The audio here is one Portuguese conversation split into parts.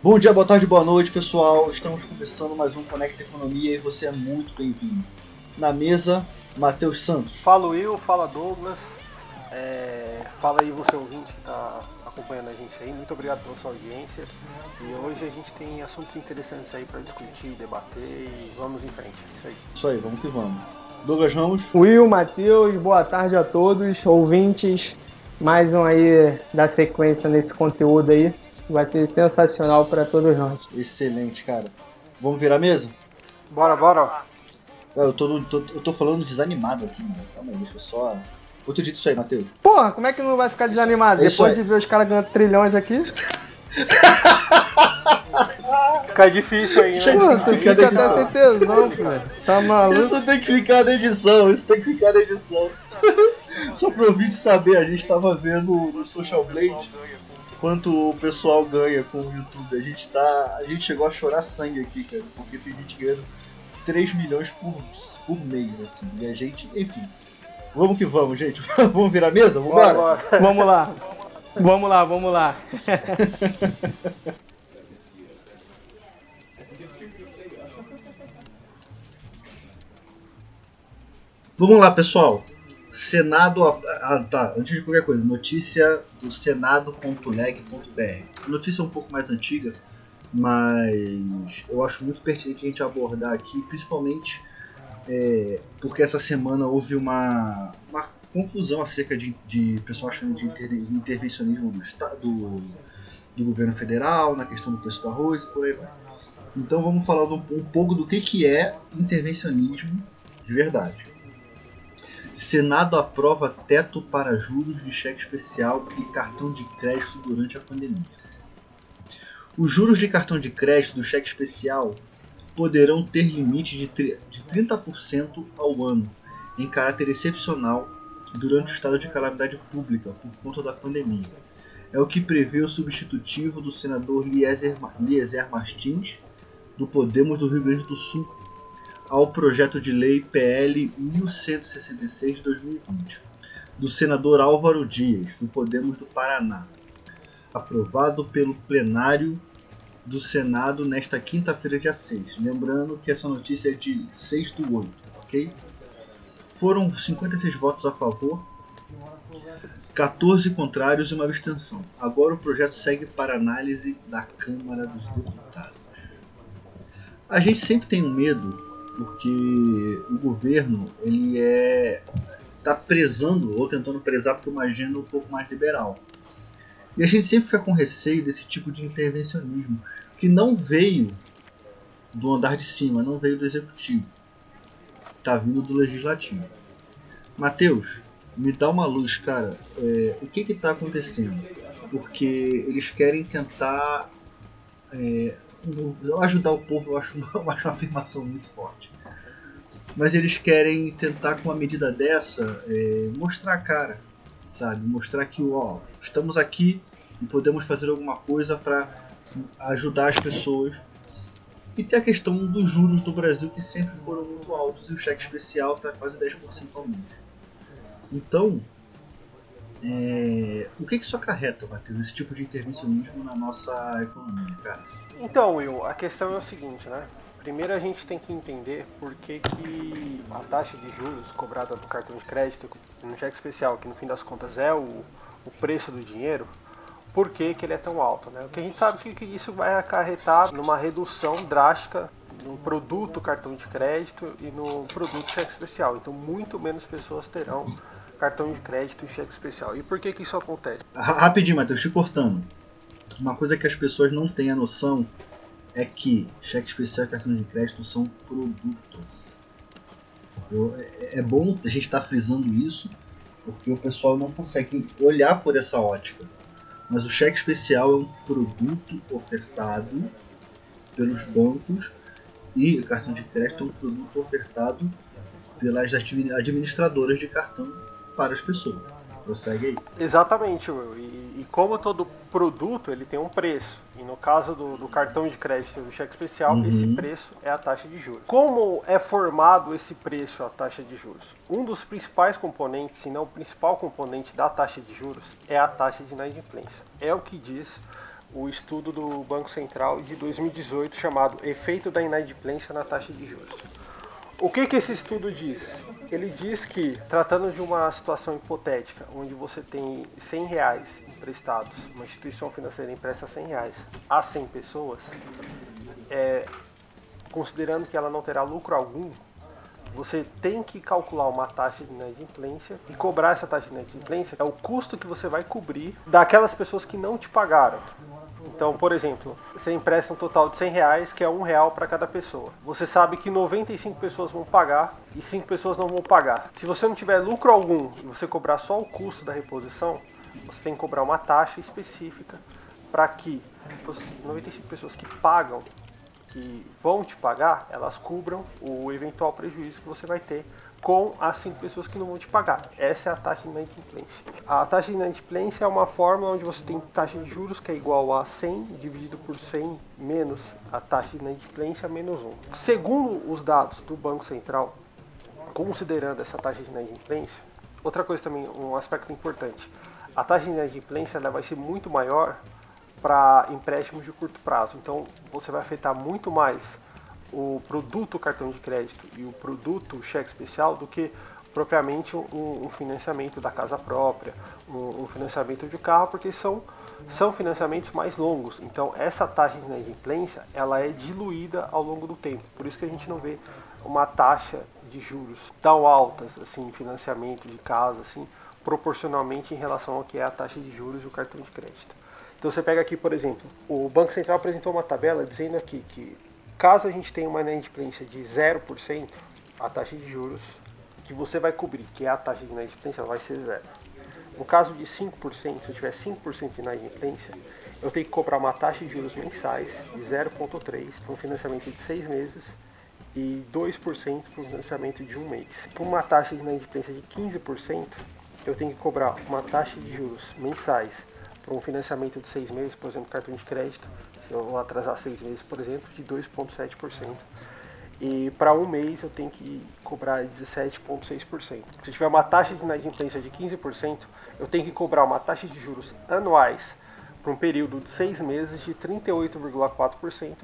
Bom dia, boa tarde, boa noite, pessoal. Estamos começando mais um Conecta Economia e você é muito bem-vindo. Na mesa, Matheus Santos. Fala Will, fala Douglas. É, fala aí você ouvinte que está acompanhando a gente aí. Muito obrigado pela sua audiência. E hoje a gente tem assuntos interessantes aí para discutir, debater e vamos em frente. Isso aí. Isso aí, vamos que vamos. Douglas Ramos. Will, Matheus, boa tarde a todos, ouvintes. Mais um aí da sequência nesse conteúdo aí. Vai ser sensacional para todos nós. Excelente, cara. Vamos virar mesa? Bora, bora. Eu tô, tô, eu tô falando desanimado aqui, mano. Calma aí, deixa eu só. Outro dito isso aí, Matheus. Porra, como é que não vai ficar desanimado? Isso Depois aí. de ver os caras ganhando trilhões aqui. Fica difícil aí, né? Pô, você fica até sem tesão, filho. Tá maluco? Isso tem que ficar na edição, isso tem que ficar na edição. Só pro ouvinte saber, a gente tava vendo no Social Blade quanto o pessoal ganha com o YouTube. A gente tá. A gente chegou a chorar sangue aqui, cara, porque tem gente ganhando 3 milhões por, por mês, assim. E a gente, enfim. Vamos que vamos, gente. vamos virar a mesa? Vamos Bora, bora. Vamos lá. Vamos lá, vamos lá. Vamos lá, pessoal. Senado. Ah, tá. Antes de qualquer coisa, notícia do senado.leg.br. Notícia um pouco mais antiga, mas eu acho muito pertinente a gente abordar aqui, principalmente é, porque essa semana houve uma, uma confusão acerca de, de pessoal achando de inter- intervencionismo do, esta- do, do governo federal, na questão do preço do arroz e por aí vai. Então vamos falar um, um pouco do que, que é intervencionismo de verdade. Senado aprova teto para juros de cheque especial e cartão de crédito durante a pandemia. Os juros de cartão de crédito do cheque especial poderão ter limite de tri- de 30% ao ano, em caráter excepcional, durante o estado de calamidade pública por conta da pandemia. É o que prevê o substitutivo do senador Lieser Martins, do Podemos do Rio Grande do Sul, ao projeto de lei PL 1166 de 2020, do senador Álvaro Dias, do Podemos do Paraná, aprovado pelo plenário do Senado nesta quinta-feira, dia 6. Lembrando que essa notícia é de 6 do 8, ok? Foram 56 votos a favor, 14 contrários e uma abstenção. Agora o projeto segue para análise da Câmara dos Deputados. A gente sempre tem um medo porque o governo ele é tá prezando ou tentando prezar por uma agenda um pouco mais liberal. E a gente sempre fica com receio desse tipo de intervencionismo que não veio do andar de cima, não veio do executivo. Tá vindo do legislativo. Mateus, me dá uma luz, cara. É, o que que tá acontecendo? Porque eles querem tentar é, ajudar o povo, eu acho, eu acho uma afirmação muito forte. Mas eles querem tentar, com uma medida dessa, é, mostrar a cara, sabe? Mostrar que, ó, estamos aqui e podemos fazer alguma coisa para ajudar as pessoas. E tem a questão dos juros do Brasil que sempre foram muito altos e o cheque especial está quase 10% ao mês. Então, é, o que, que isso acarreta, Matheus, esse tipo de intervencionismo na nossa economia, cara? Então, Will, a questão é o seguinte, né? Primeiro a gente tem que entender por que, que a taxa de juros cobrada do cartão de crédito no cheque especial, que no fim das contas é o, o preço do dinheiro, por que, que ele é tão alto, né? Porque a gente sabe que, que isso vai acarretar numa redução drástica no produto cartão de crédito e no produto cheque especial. Então, muito menos pessoas terão cartão de crédito e cheque especial. E por que, que isso acontece? Ra- Rapidinho, Matheus, te cortando. Uma coisa que as pessoas não têm a noção é que cheque especial e cartão de crédito são produtos. Eu- é, é bom a gente estar frisando isso, porque o pessoal não consegue olhar por essa ótica. Mas o cheque especial é um produto ofertado pelos bancos e o cartão de crédito é um produto ofertado pelas admi- administradoras de cartão para as pessoas. Prossegue aí. Exatamente, Will. E, e como todo produto, ele tem um preço. E no caso do, do cartão de crédito e do cheque especial, Uhum. esse preço é a taxa de juros. Como é formado esse preço, a taxa de juros? Um dos principais componentes, se não o principal componente da taxa de juros, é a taxa de inadimplência. É o que diz o estudo do Banco Central de 2018 chamado Efeito da Inadimplência na Taxa de Juros. O que, que esse estudo diz? Ele diz que, tratando de uma situação hipotética, onde você tem 100 reais emprestados, uma instituição financeira empresta 100 reais a 100 pessoas, é, considerando que ela não terá lucro algum, você tem que calcular uma taxa de inadimplência e cobrar essa taxa de inadimplência é o custo que você vai cobrir daquelas pessoas que não te pagaram. Então, por exemplo, você empresta um total de 100 reais, que é um real para cada pessoa. Você sabe que 95 pessoas vão pagar e 5 pessoas não vão pagar. Se você não tiver lucro algum e você cobrar só o custo da reposição, você tem que cobrar uma taxa específica para que as 95 pessoas que pagam, que vão te pagar, elas cubram o eventual prejuízo que você vai ter com as 5 pessoas que não vão te pagar. Essa é a taxa de inadimplência. A taxa de inadimplência é uma fórmula onde você tem taxa de juros que é igual a 100 dividido por 100 menos a taxa de inadimplência menos 1. Segundo os dados do Banco Central, considerando essa taxa de inadimplência, outra coisa também, um aspecto importante, a taxa de inadimplência ela vai ser muito maior para empréstimos de curto prazo. Então você vai afetar muito mais o produto cartão de crédito e o produto cheque especial do que propriamente um, um financiamento da casa própria, um, um, financiamento de carro, porque são, são financiamentos mais longos. Então essa taxa de inadimplência ela é diluída ao longo do tempo. Por isso que a gente não vê uma taxa de juros tão altas assim, financiamento de casa, assim, proporcionalmente em relação ao que é a taxa de juros do cartão de crédito. Então você pega aqui, por exemplo, o Banco Central apresentou uma tabela dizendo aqui que Caso a gente tenha uma inadimplência de 0%, a taxa de juros que você vai cobrir, que é a taxa de inadimplência, vai ser zero. No caso de 5%, se eu tiver 5% de inadimplência, eu tenho que cobrar uma taxa de juros mensais de 0,3% para um financiamento de 6 meses e 2% para um financiamento de um mês. Para uma taxa de inadimplência de 15%, eu tenho que cobrar uma taxa de juros mensais para um financiamento de 6 meses, por exemplo, cartão de crédito, vou atrasar seis meses, por exemplo, de 2,7%. E para um mês eu tenho que cobrar 17,6%. Se tiver uma taxa de inadimplência de 15%, eu tenho que cobrar uma taxa de juros anuais para um período de seis meses de 38,4%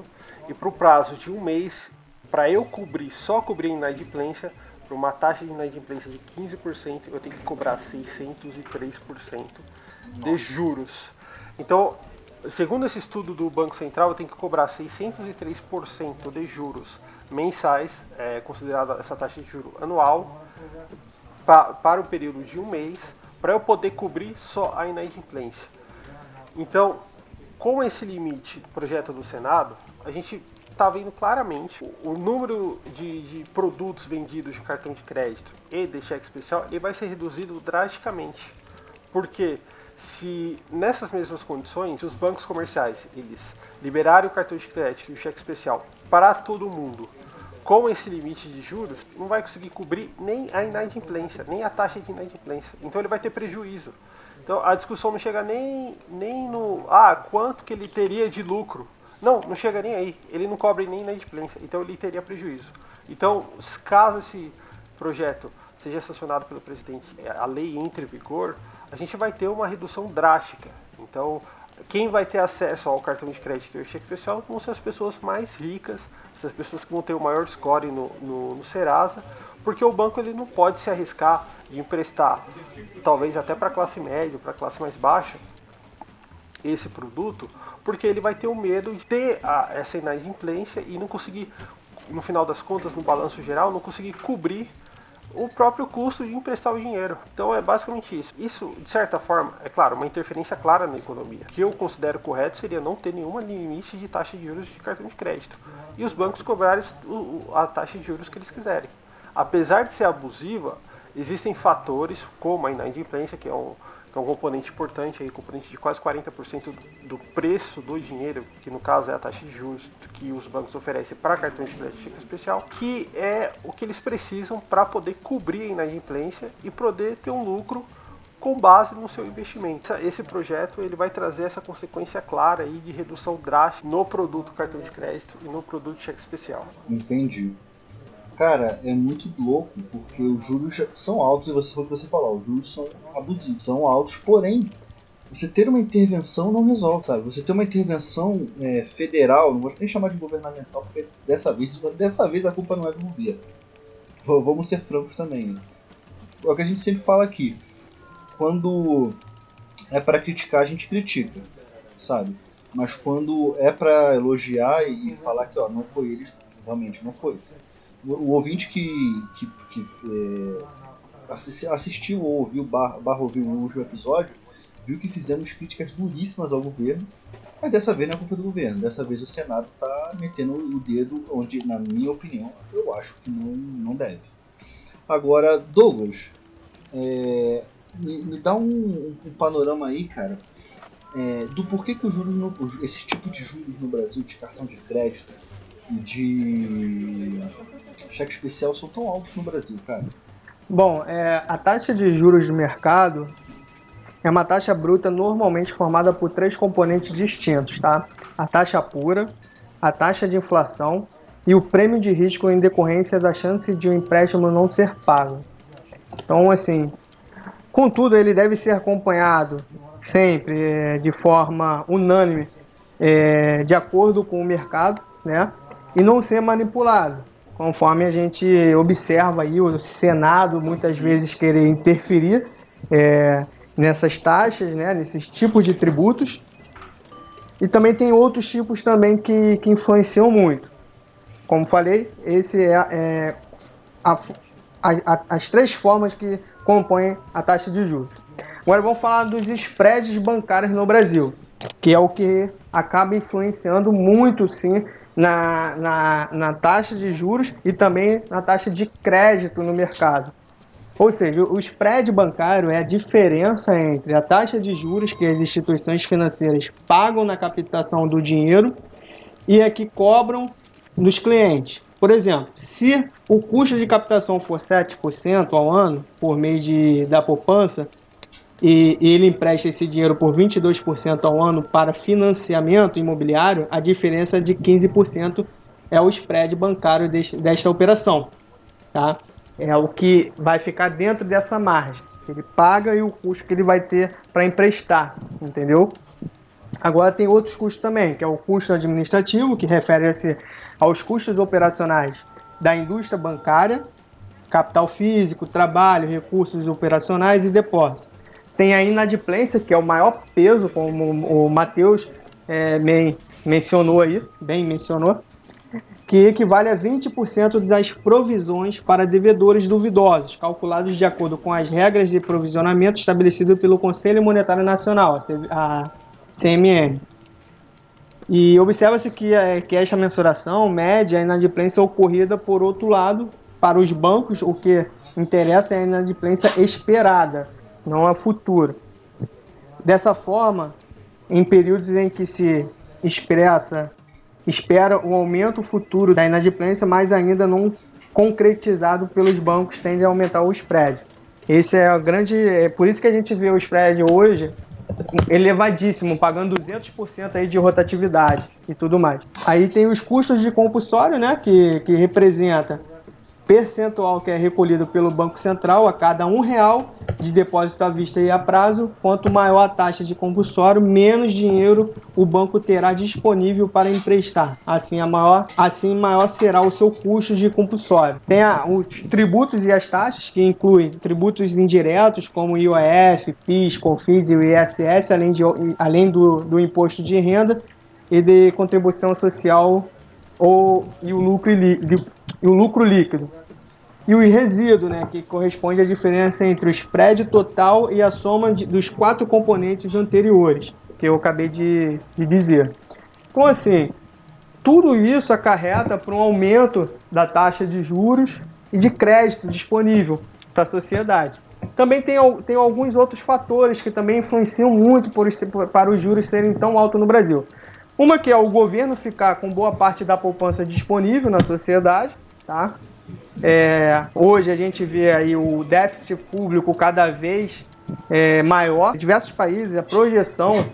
e para o prazo de um mês, para eu cobrir, só cobrir inadimplência, para uma taxa de inadimplência de 15%, eu tenho que cobrar 603% de juros. Então, Segundo esse estudo do Banco Central, tenho que cobrar 603% de juros mensais, é, considerada essa taxa de juro anual, pa, para o período de um mês, para eu poder cobrir só a inadimplência. Então, com esse limite projeto do Senado, a gente está vendo claramente o, o número de, de, produtos vendidos de cartão de crédito e de cheque especial ele vai ser reduzido drasticamente. Porque se nessas mesmas condições os bancos comerciais eles liberarem o cartão de crédito e o cheque especial para todo mundo com esse limite de juros, não vai conseguir cobrir nem a inadimplência, nem a taxa de inadimplência. Então ele vai ter prejuízo. Então a discussão não chega nem, nem no ah, quanto que ele teria de lucro. Não, não chega nem aí. Ele não cobre nem inadimplência. Então ele teria prejuízo. Então, caso esse projeto seja sancionado pelo presidente, a lei entre em vigor, a gente vai ter uma redução drástica. Então, quem vai ter acesso ao cartão de crédito e cheque especial vão ser as pessoas mais ricas, as pessoas que vão ter o maior score no, no, no Serasa, porque o banco ele não pode se arriscar de emprestar, talvez até para a classe média, para a classe mais baixa, esse produto, porque ele vai ter o medo de ter a, essa inadimplência e não conseguir, no final das contas, no balanço geral, não conseguir cobrir o próprio custo de emprestar o dinheiro. Então é basicamente isso. Isso, de certa forma, é claro, uma interferência clara na economia. O que eu considero correto seria não ter nenhum limite de taxa de juros de cartão de crédito. E os bancos cobrarem a taxa de juros que eles quiserem. Apesar de ser abusiva, existem fatores como a inadimplência, que é um que é um componente importante, aí, componente de quase 40% do preço do dinheiro, que no caso é a taxa de juros que os bancos oferecem para cartões de crédito especial, que é o que eles precisam para poder cobrir a inadimplência e poder ter um lucro com base no seu investimento. Esse projeto ele vai trazer essa consequência clara aí de redução drástica no produto cartão de crédito e no produto cheque especial. Entendi. Cara, é muito louco, porque os juros são altos, e você foi o que você falou, os juros são abusivos, são altos, porém, Você ter uma intervenção não resolve, sabe? Você ter uma intervenção é, federal, não vou nem chamar de governamental, porque dessa vez, dessa vez a culpa não é do governo. Vamos ser francos também. Né? É o que a gente sempre fala aqui. Quando é para criticar, a gente critica, sabe? Mas quando é para elogiar e falar que ó, não foi eles, realmente não foi. O, ouvinte que, que, que é, assistiu ou ouviu, barra, barra o último episódio, viu que fizemos críticas duríssimas ao governo, mas dessa vez não é culpa do governo. Dessa vez o Senado está metendo o dedo onde, na minha opinião, eu acho que não, não deve. Agora, Douglas, é, me, me, dá um, um, panorama aí, cara, é, do porquê que os juros no, esse tipo de juros no Brasil, de cartão de crédito de cheque especial são tão altos no Brasil, cara. Bom, é, a taxa de juros de mercado é uma taxa bruta normalmente formada por três componentes distintos, tá? A taxa pura, a taxa de inflação e o prêmio de risco em decorrência da chance de um empréstimo não ser pago. Então, assim, contudo, ele deve ser acompanhado sempre é, de forma unânime, é, de acordo com o mercado, né? E não ser manipulado, conforme a gente observa aí o Senado muitas vezes querer interferir é, nessas taxas, né? Nesses tipos de tributos. E também tem outros tipos também que, que influenciam muito. Como falei, esse é, é a, a, as três formas que compõem a taxa de juros. Agora vamos falar dos spreads bancários no Brasil, que é o que acaba influenciando muito, sim, na, na, na taxa de juros e também na taxa de crédito no mercado. Ou seja, o spread bancário é a diferença entre a taxa de juros que as instituições financeiras pagam na captação do dinheiro e a que cobram dos clientes. Por exemplo, se o custo de captação for 7% ao ano por meio de, da poupança, e, e ele empresta esse dinheiro por 22% ao ano para financiamento imobiliário, a diferença de 15% é o spread bancário desta operação. Tá? É o que vai ficar dentro dessa margem. Que ele paga e o custo que ele vai ter para emprestar, entendeu? Agora tem outros custos também, que é o custo administrativo, que refere-se aos custos operacionais da indústria bancária, capital físico, trabalho, recursos operacionais e depósitos. Tem a inadimplência, que é o maior peso, como o Matheus é, mencionou aí, bem mencionou, que equivale a 20% das provisões para devedores duvidosos, calculados de acordo com as regras de provisionamento estabelecidas pelo Conselho Monetário Nacional, a CMN. E observa-se que, é, que esta mensuração mede a inadimplência ocorrida, por outro lado, para os bancos, o que interessa é a inadimplência esperada, não a futura. Dessa forma, em períodos em que se expressa, espera o aumento futuro da inadimplência, mas ainda não concretizado pelos bancos, tende a aumentar o spread. Esse é o grande, é por isso que a gente vê o spread hoje elevadíssimo, pagando 200% aí de rotatividade e tudo mais. Aí tem os custos de compulsório, né, que, que representa percentual que é recolhido pelo Banco Central a cada um real de depósito à vista e a prazo, quanto maior a taxa de compulsório, menos dinheiro o banco terá disponível para emprestar. Assim, a maior, assim maior será o seu custo de compulsório. Tem a, os tributos e as taxas, que incluem tributos indiretos, como IOF, PIS, COFINS e ISS, além, de, além do, do imposto de renda e de contribuição social ou, e o lucro, e o lucro líquido. E o resíduo, né, que corresponde à diferença entre o spread total e a soma de, dos quatro componentes anteriores, que eu acabei de, de dizer. Então, assim, tudo isso acarreta para um aumento da taxa de juros e de crédito disponível para a sociedade. Também tem, tem alguns outros fatores que também influenciam muito por, para os juros serem tão altos no Brasil. Uma que é o governo ficar com boa parte da poupança disponível na sociedade, tá? É, hoje a gente vê aí o déficit público cada vez é, maior. Em diversos países, a projeção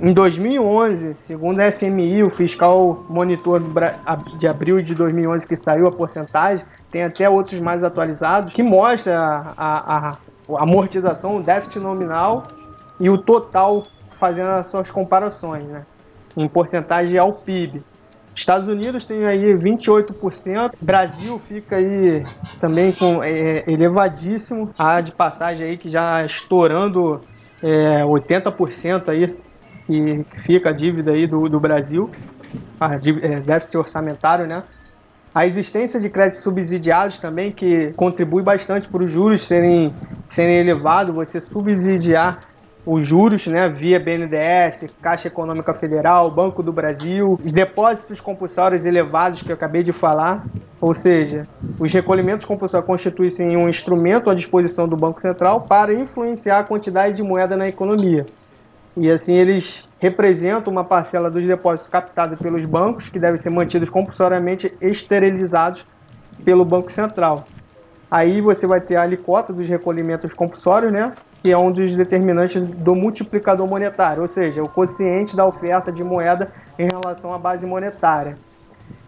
em 2011, segundo a FMI, o fiscal monitor de abril de 2011 que saiu a porcentagem, tem até outros mais atualizados, que mostra a, a, a amortização, o déficit nominal e o total fazendo as suas comparações, né? Em porcentagem ao PIB. Estados Unidos tem aí 28%, Brasil fica aí também com é, elevadíssimo, a de passagem aí que já estourando é, 80% aí que fica a dívida aí do, do Brasil, a dívida, é, déficit orçamentário, né? A existência de créditos subsidiados também, que contribui bastante para os juros serem, serem elevados, você subsidiar os juros, né, via BNDES, Caixa Econômica Federal, Banco do Brasil, os depósitos compulsórios elevados que eu acabei de falar, ou seja, os recolhimentos compulsórios constituem um instrumento à disposição do Banco Central para influenciar a quantidade de moeda na economia. E assim eles representam uma parcela dos depósitos captados pelos bancos, que devem ser mantidos compulsoriamente esterilizados pelo Banco Central. Aí você vai ter a alicota dos recolhimentos compulsórios, né? Que é um dos determinantes do multiplicador monetário, ou seja, o quociente da oferta de moeda em relação à base monetária.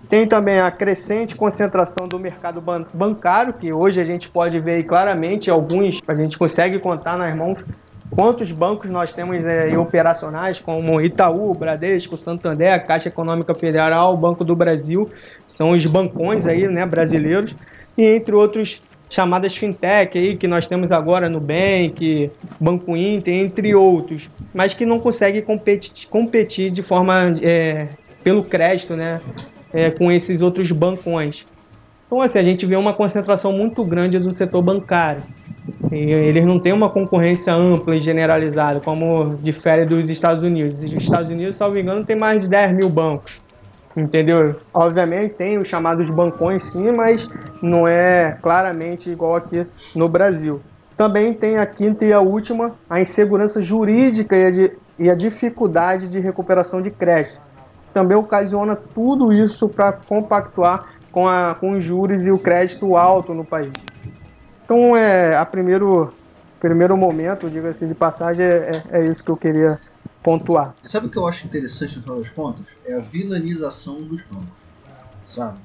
Tem também a crescente concentração do mercado bancário, que hoje a gente pode ver claramente, alguns a gente consegue contar nas mãos quantos bancos nós temos é, operacionais, como Itaú, Bradesco, Santander, Caixa Econômica Federal, Banco do Brasil, são os bancões aí, né, brasileiros, e entre outros chamadas fintech aí que nós temos agora no Bank, Banco Inter, entre outros, mas que não conseguem competir, competir de forma é, pelo crédito, né, é, com esses outros bancões. Então, assim, a gente vê uma concentração muito grande do setor bancário. E eles não têm uma concorrência ampla e generalizada, como difere dos Estados Unidos. Os Estados Unidos, salvo engano, tem mais de 10 mil bancos. Entendeu? Obviamente tem os chamados bancões sim, mas não é claramente igual aqui no Brasil. Também tem a quinta e a última, a insegurança jurídica e a, de, e a dificuldade de recuperação de crédito. Também ocasiona tudo isso para compactuar com, a, com os juros e o crédito alto no país. Então, é, a primeiro, primeiro momento, diga assim, de passagem, é, é, é isso que eu queria pontuar. Sabe o que eu acho interessante no final das contas? É a vilanização dos bancos, sabe?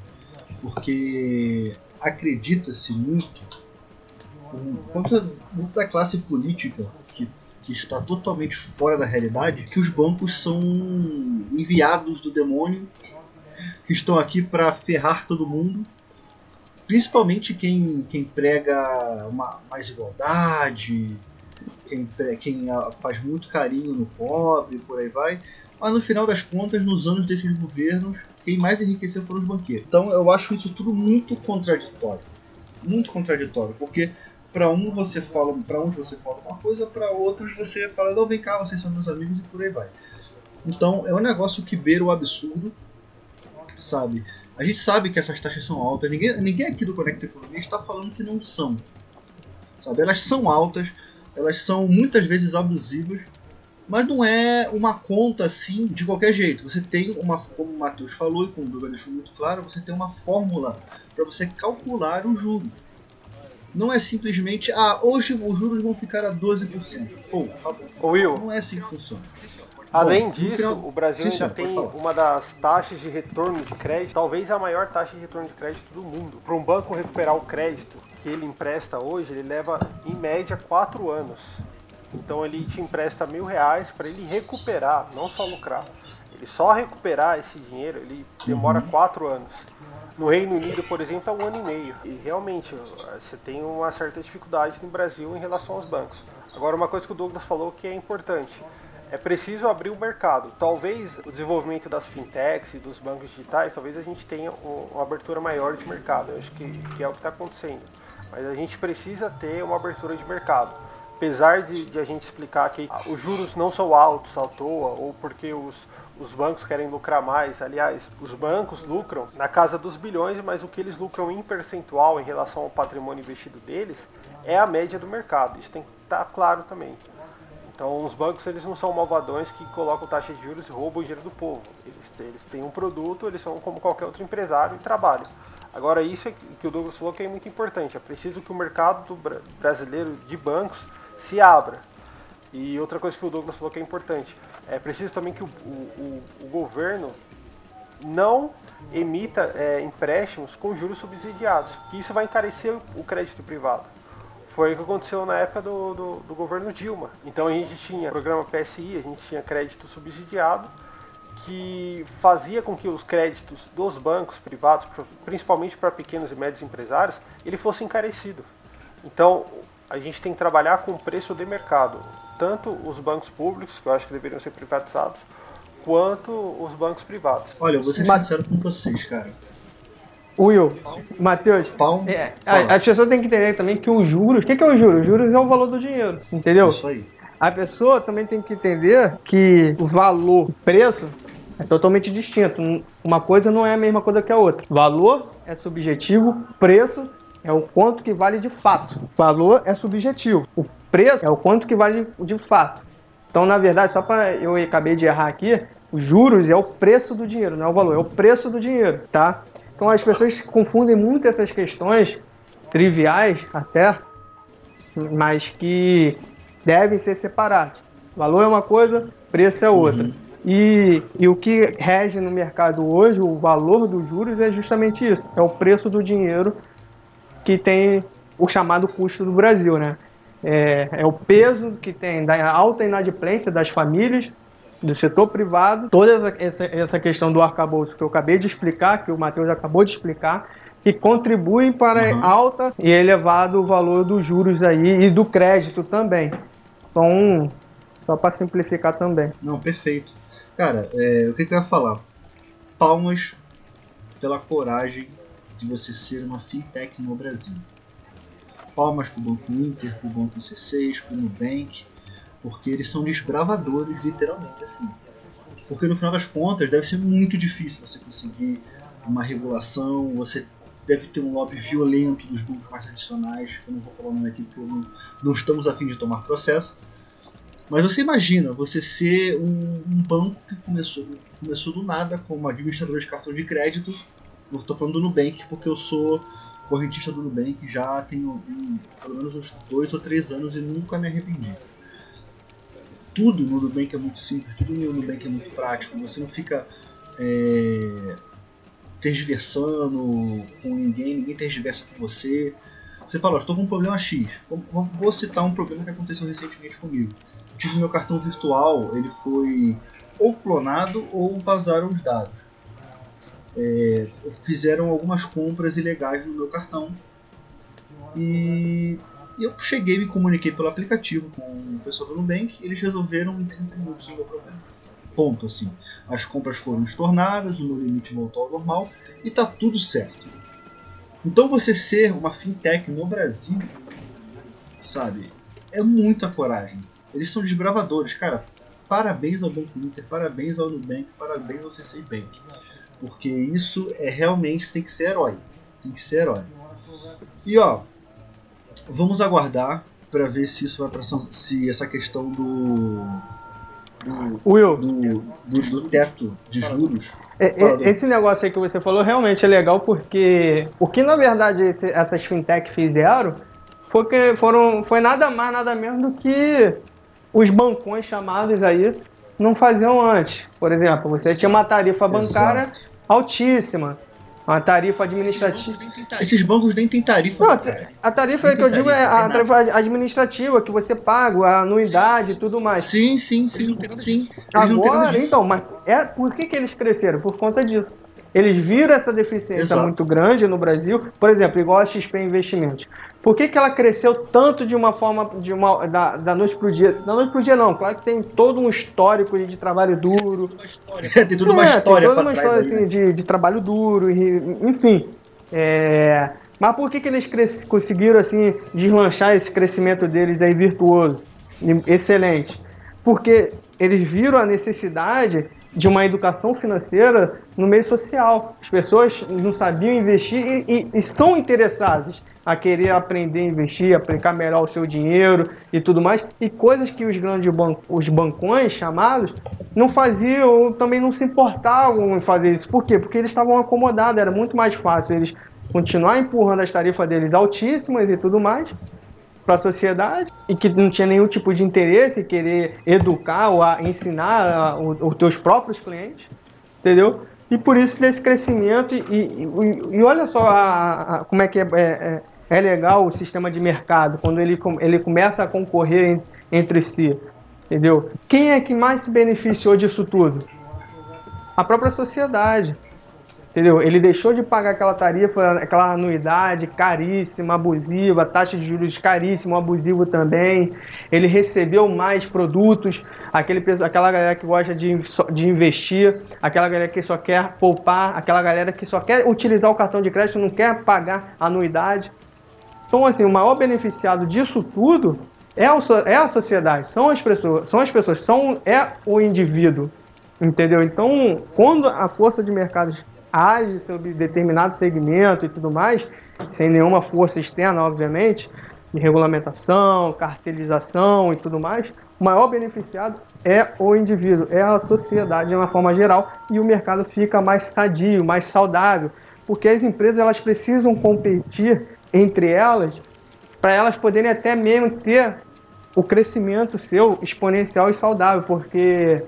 Porque acredita-se muito, contra da classe política que, que está totalmente fora da realidade, que os bancos são enviados do demônio, que estão aqui para ferrar todo mundo principalmente quem, quem prega uma, mais igualdade, quem, quem faz muito carinho no pobre, por aí vai. Mas no final das contas, nos anos desses governos, quem mais enriqueceu foram os banqueiros. Então eu acho isso tudo muito contraditório. Muito contraditório, porque para um você fala, para uns você fala uma coisa, para outros você fala, não, vem cá, vocês são meus amigos e por aí vai. Então é um negócio que beira o absurdo, sabe? A gente sabe que essas taxas são altas, ninguém, ninguém aqui do Conecta Economia está falando que não são. Sabe? Elas são altas, elas são muitas vezes abusivas, mas não é uma conta assim de qualquer jeito. Você tem uma, como o Matheus falou e como o Duga deixou muito claro, você tem uma fórmula para você calcular os juros. Não é simplesmente, ah, hoje os juros vão ficar a 12%. Pô, tá bom. Will, não é assim que funciona. Além disso, final... o Brasil ainda tem uma das taxas de retorno de crédito, talvez a maior taxa de retorno de crédito do mundo. Para um banco recuperar o crédito que ele empresta hoje, ele leva em média 4 anos. Então ele te empresta mil reais para ele recuperar, não só lucrar. Ele só recuperar esse dinheiro, ele demora 4 uhum. anos. No Reino Unido, por exemplo, é um ano e meio. E realmente você tem uma certa dificuldade no Brasil em relação aos bancos. Agora, uma coisa que o Douglas falou que é importante é preciso abrir o mercado. Talvez o desenvolvimento das fintechs e dos bancos digitais, talvez a gente tenha uma abertura maior de mercado. Eu acho que, que é o que está acontecendo. Mas a gente precisa ter uma abertura de mercado. Apesar de, de, a gente explicar que os juros não são altos à toa, ou porque os, os bancos querem lucrar mais. Aliás, os bancos lucram na casa dos bilhões, mas o que eles lucram em percentual em relação ao patrimônio investido deles é a média do mercado. Isso tem que estar tá claro também. Então, os bancos eles não são malvadões que colocam taxa de juros e roubam o dinheiro do povo. Eles, eles têm um produto, eles são como qualquer outro empresário e trabalham. Agora, isso é que o Douglas falou que é muito importante. É preciso que o mercado brasileiro de bancos se abra. E outra coisa que o Douglas falou que é importante, é preciso também que o, o, o governo não emita é, empréstimos com juros subsidiados, que isso vai encarecer o crédito privado Foi o que aconteceu na época do, do, do governo Dilma. Então a gente tinha programa PSI, a gente tinha crédito subsidiado, que fazia com que os créditos dos bancos privados, principalmente para pequenos e médios empresários, ele fosse encarecido. Então a gente tem que trabalhar com o preço de mercado, tanto os bancos públicos, que eu acho que deveriam ser privatizados, quanto os bancos privados. Olha, eu vou ser sincero com vocês, cara. Will, Matheus, é, a, a pessoa tem que entender também que os juros, o que, que é o juros? Os juros é o valor do dinheiro, entendeu? Isso aí. A pessoa também tem que entender que o valor, o preço, é totalmente distinto. Uma coisa não é a mesma coisa que a outra. Valor é subjetivo, preço é o quanto que vale de fato. Valor é subjetivo. O preço é o quanto que vale de fato. Então, na verdade, só para eu acabei de errar aqui, os juros é o preço do dinheiro, não é o valor, é o preço do dinheiro, tá? Então as pessoas confundem muito essas questões triviais até, mas que devem ser separados. Valor é uma coisa, preço é outra. Uhum. E, e o que rege no mercado hoje, o valor dos juros, é justamente isso: é o preço do dinheiro que tem o chamado custo do Brasil, né? É, é o peso que tem da alta inadimplência das famílias, do setor privado, toda essa, essa questão do arcabouço que eu acabei de explicar, que o Matheus acabou de explicar, que contribuem para uhum. alta e elevado valor dos juros aí e do crédito também. Então, só para simplificar também. Não, perfeito. Cara, é, o que, que eu ia falar? Palmas pela coragem de você ser uma fintech no Brasil. Palmas para o Banco Inter, para o Banco C6, para o Nubank, porque eles são desbravadores, literalmente assim. Porque no final das contas deve ser muito difícil você conseguir uma regulação, você deve ter um lobby violento dos bancos mais tradicionais, eu não vou falar o nome aqui porque não, não estamos a fim de tomar processo, mas você imagina você ser um, um banco que começou, começou do nada como administrador de cartão de crédito. Eu estou falando do Nubank porque eu sou correntista do Nubank já tenho um, pelo menos uns dois ou três anos e nunca me arrependi. Tudo no Nubank é muito simples, tudo no Nubank é muito prático. Você não fica é, tergiversando com ninguém, ninguém tergiversa com você. Você fala, estou com um problema X. Vou citar um problema que aconteceu recentemente comigo tive meu cartão virtual, ele foi ou clonado ou vazaram os dados. É, fizeram algumas compras ilegais no meu cartão e eu cheguei me comuniquei pelo aplicativo com o pessoal do Nubank e eles resolveram em 30 minutos o meu problema. Ponto assim. As compras foram estornadas, o meu limite voltou ao normal e tá tudo certo. Então você ser uma fintech no Brasil, sabe, é muita coragem. Eles são desbravadores, cara. Parabéns ao Banco Inter, parabéns ao Nubank, parabéns ao CC Bank. Porque isso é realmente tem que ser herói. Tem que ser herói. E ó, vamos aguardar para ver se isso vai para se essa questão do do, Will. Do, do, do teto de juros. É, é, esse negócio aí que você falou realmente é legal porque o que na verdade esse, essas fintech fizeram foi que foram foi nada mais nada menos do que os bancões chamados aí não faziam antes. Por exemplo, você tinha uma tarifa bancária Exato. altíssima, uma tarifa administrativa. Esses bancos nem têm tarifa. Não, a tarifa que eu digo é a tarifa administrativa que você paga, a anuidade e tudo mais. Sim, sim, sim. sim. Agora, então, mas é, por que, que eles cresceram? Por conta disso. Eles viram essa deficiência Exato. muito grande no Brasil, por exemplo, igual a XP Investimentos. Por que, que ela cresceu tanto de uma forma, de uma, da, da noite pro dia? Da noite pro dia não, claro que tem todo um histórico de, de trabalho duro. tem toda uma história, tem toda uma história assim, de, de trabalho duro, enfim. É, mas por que, que eles cres, conseguiram assim deslanchar esse crescimento deles aí virtuoso? Excelente. Porque eles viram a necessidade de uma educação financeira no meio social. As pessoas não sabiam investir e, e, e são interessadas a querer aprender a investir, aplicar melhor o seu dinheiro e tudo mais, e coisas que os grandes ban os bancões chamados não faziam, também não se importavam em fazer isso. Por quê? Porque eles estavam acomodados, era muito mais fácil eles continuar empurrando as tarifas deles altíssimas e tudo mais para a sociedade e que não tinha nenhum tipo de interesse em querer educar ou ensinar os teus próprios clientes, entendeu? E por isso desse crescimento e, e, e olha só a, a, como é que é, é, é legal o sistema de mercado, quando ele, ele começa a concorrer entre si. Entendeu? Quem é que mais se beneficiou disso tudo? A própria sociedade. Entendeu? Ele deixou de pagar aquela tarifa, aquela anuidade caríssima, abusiva, taxa de juros caríssima, abusivo também. Ele recebeu mais produtos, aquele, aquela galera que gosta de, de investir, aquela galera que só quer poupar, aquela galera que só quer utilizar o cartão de crédito, não quer pagar anuidade. Então, assim, o maior beneficiado disso tudo é, o, é a sociedade, são as pessoas, são as pessoas, são, é o indivíduo. Entendeu? Então, quando a força de mercados age sobre determinado segmento e tudo mais, sem nenhuma força externa, obviamente, de regulamentação, cartelização e tudo mais, o maior beneficiado é o indivíduo, é a sociedade de uma forma geral e o mercado fica mais sadio, mais saudável, porque as empresas elas precisam competir entre elas para elas poderem até mesmo ter o crescimento seu exponencial e saudável, porque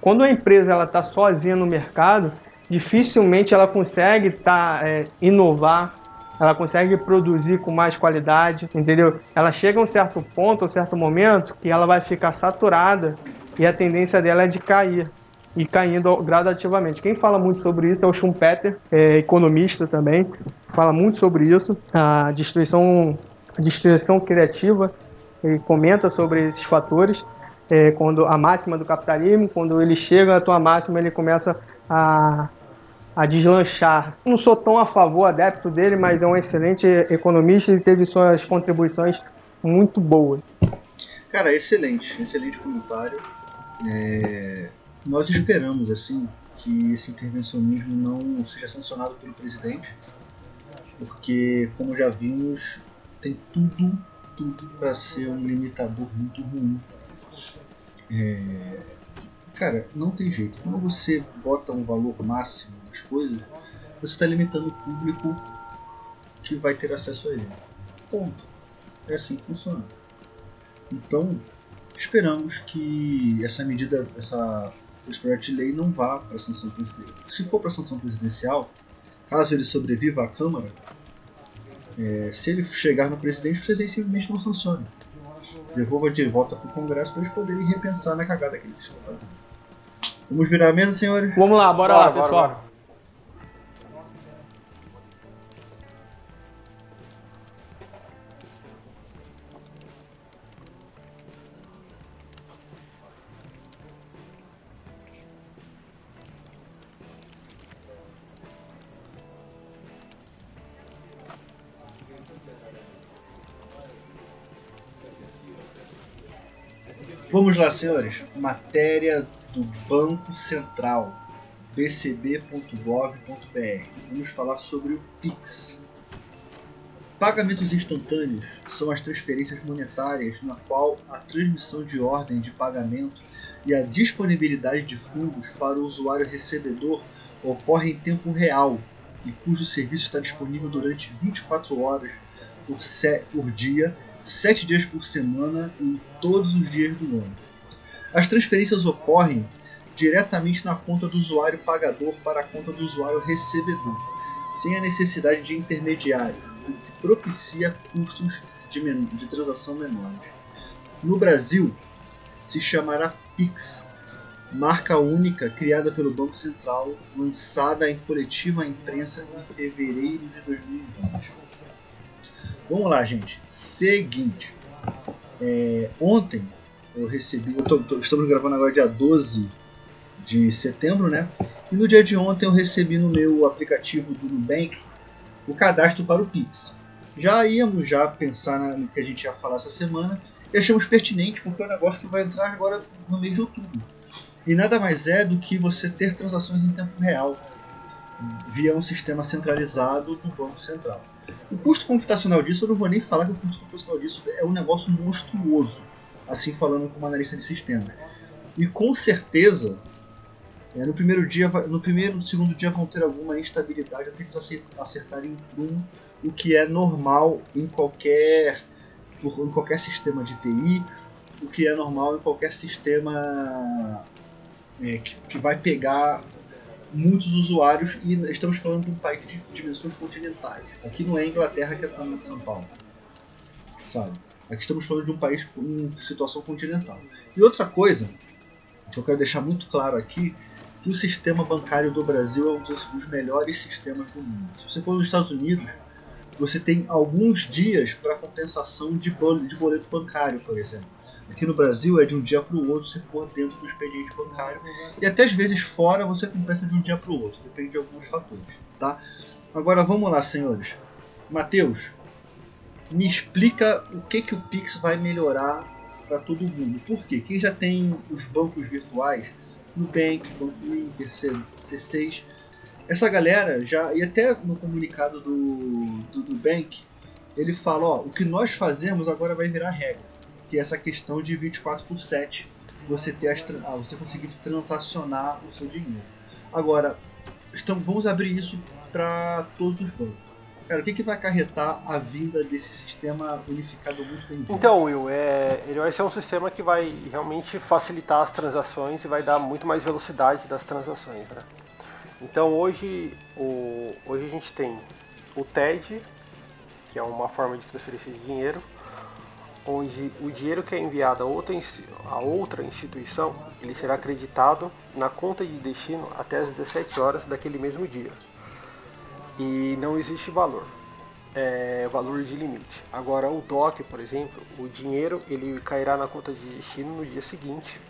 quando a empresa ela está sozinha no mercado, dificilmente ela consegue tá, é, inovar, ela consegue produzir com mais qualidade, entendeu? Ela chega a um certo ponto, a um certo momento, que ela vai ficar saturada e a tendência dela é de cair e caindo gradativamente. Quem fala muito sobre isso é o Schumpeter, é, economista também, fala muito sobre isso, a destruição, a destruição criativa, ele comenta sobre esses fatores, é, quando a máxima do capitalismo, quando ele chega à tua máxima, ele começa a a deslanchar. Não sou tão a favor, adepto dele, mas é um excelente economista e teve suas contribuições muito boas. Cara, excelente, excelente comentário. É... Nós esperamos, assim, que esse intervencionismo não seja sancionado pelo presidente, porque, como já vimos, tem tudo, tudo para ser um limitador muito ruim. É... Cara, não tem jeito. Quando você bota um valor máximo coisas, você está limitando o público que vai ter acesso a ele. Ponto. É assim que funciona. Então, esperamos que essa medida, essa, esse projeto de lei não vá para a sanção presidencial. Se for para a sanção presidencial, caso ele sobreviva à Câmara, é, se ele chegar no presidente, o presidente simplesmente não sancione. Devolva de volta para o Congresso para eles poderem repensar na cagada que eles estão fazendo. Vamos virar a mesa, senhores? Vamos lá, bora, bora lá, pessoal. Bora. Vamos lá, senhores. Matéria do Banco Central, bcb.gov.br. Vamos falar sobre o PIX. Pagamentos instantâneos são as transferências monetárias na qual a transmissão de ordem de pagamento e a disponibilidade de fundos para o usuário recebedor ocorre em tempo real e cujo serviço está disponível durante 24 horas por, por dia sete dias por semana em todos os dias do ano. As transferências ocorrem diretamente na conta do usuário pagador para a conta do usuário recebedor, sem a necessidade de intermediário, o que propicia custos de, de transação menores. No Brasil, se chamará PIX, marca única criada pelo Banco Central, lançada em coletiva à imprensa em fevereiro de 2020. Vamos lá, gente seguinte. É, ontem eu recebi. Eu tô, tô, estamos gravando agora dia 12 de setembro, né? E no dia de ontem eu recebi no meu aplicativo do Nubank o cadastro para o Pix. Já íamos já pensar no que a gente ia falar essa semana e achamos pertinente porque é um negócio que vai entrar agora no mês de outubro. E nada mais é do que você ter transações em tempo real via um sistema centralizado do Banco Central. O custo computacional disso, eu não vou nem falar que o custo computacional disso é um negócio monstruoso, assim falando como analista de sistema. E com certeza, é, no primeiro dia, no primeiro, segundo dia vão ter alguma instabilidade até que eles acertarem um, o que é normal em qualquer, em qualquer sistema de TI, o que é normal em qualquer sistema é, que, que vai pegar muitos usuários e estamos falando de um país de dimensões continentais. Aqui não é Inglaterra que é em São Paulo, sabe? Aqui estamos falando de um país com situação continental. E outra coisa que eu quero deixar muito claro aqui que o sistema bancário do Brasil é um dos, melhores sistemas do mundo. Se você for nos Estados Unidos, você tem alguns dias para compensação de boleto bancário, por exemplo. Aqui no Brasil é de um dia para o outro se for dentro do expediente bancário. E até às vezes fora você compensa de um dia para o outro, depende de alguns fatores. Tá? Agora vamos lá, senhores. Matheus, me explica o que, que o Pix vai melhorar para todo mundo. Por quê? Quem já tem os bancos virtuais, Nubank, Banco Inter, C6, essa galera já, e até no comunicado do, do Nubank, ele fala, ó, o que nós fazemos agora vai virar regra que é essa questão de 24 por 7 você ter as, ah, você conseguir transacionar o seu dinheiro. Agora, estamos, vamos abrir isso para todos os bancos. Cara, o que, que vai acarretar a vinda desse sistema unificado muito bem Então, Will, é, ele vai ser um sistema que vai realmente facilitar as transações e vai dar muito mais velocidade das transações. Né? Então, hoje, o, hoje a gente tem o TED, que é uma forma de transferência de dinheiro, onde o dinheiro que é enviado a outra, a outra instituição, ele será acreditado na conta de destino até as 17 horas daquele mesmo dia. E não existe valor, é, valor de limite. Agora o DOC, por exemplo, o dinheiro ele cairá na conta de destino no dia seguinte,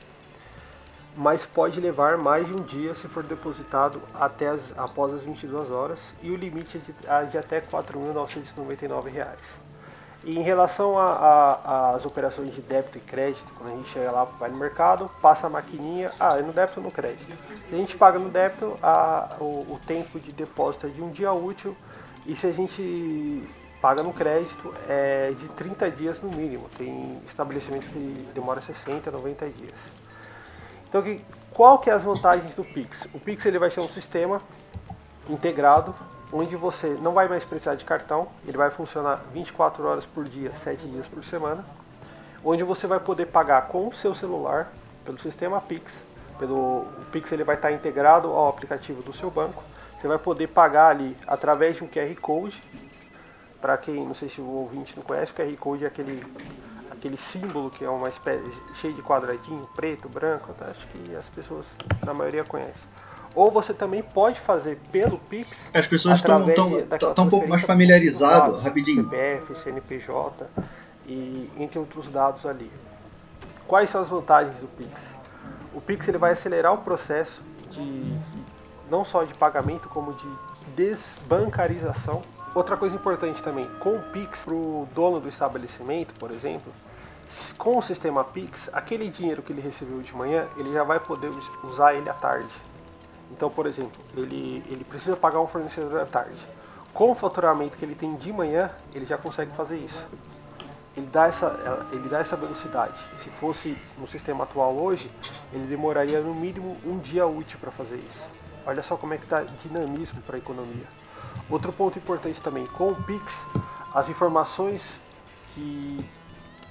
mas pode levar mais de um dia se for depositado até as, após as 22 horas e o limite é de, de até R$ 4.999. Em relação às operações de débito e crédito, quando a gente chega lá, vai no mercado, passa a maquininha, ah, é no débito ou no crédito. Se a gente paga no débito, a, o, o tempo de depósito é de um dia útil, e se a gente paga no crédito, é de 30 dias no mínimo. Tem estabelecimentos que demoram 60, 90 dias. Então, que, qual que é as vantagens do Pix? O Pix ele vai ser um sistema integrado onde você não vai mais precisar de cartão, ele vai funcionar 24 horas por dia, 7 dias por semana, onde você vai poder pagar com o seu celular pelo sistema Pix. Pelo, o Pix ele vai estar integrado ao aplicativo do seu banco. Você vai poder pagar ali através de um QR Code. Para quem, não sei se o ouvinte não conhece, o QR Code é aquele, aquele símbolo que é uma espécie cheio de quadradinho, preto, branco. Tá? Acho que as pessoas, na maioria, conhecem ou você também pode fazer pelo Pix. As pessoas estão um pouco mais familiarizadas, rapidinho. CPF, CNPJ e entre outros dados ali. Quais são as vantagens do Pix? O Pix ele vai acelerar o processo de não só de pagamento como de desbancarização. Outra coisa importante também, com o Pix para o dono do estabelecimento, por exemplo, com o sistema Pix, aquele dinheiro que ele recebeu de manhã, ele já vai poder usar ele à tarde. Então, por exemplo, ele, ele precisa pagar um fornecedor à tarde. Com o faturamento que ele tem de manhã, ele já consegue fazer isso. Ele dá essa, ele dá essa velocidade. Se fosse no sistema atual hoje, ele demoraria no mínimo um dia útil para fazer isso. Olha só como é que está dinamismo para a economia. Outro ponto importante também, com o Pix, as informações que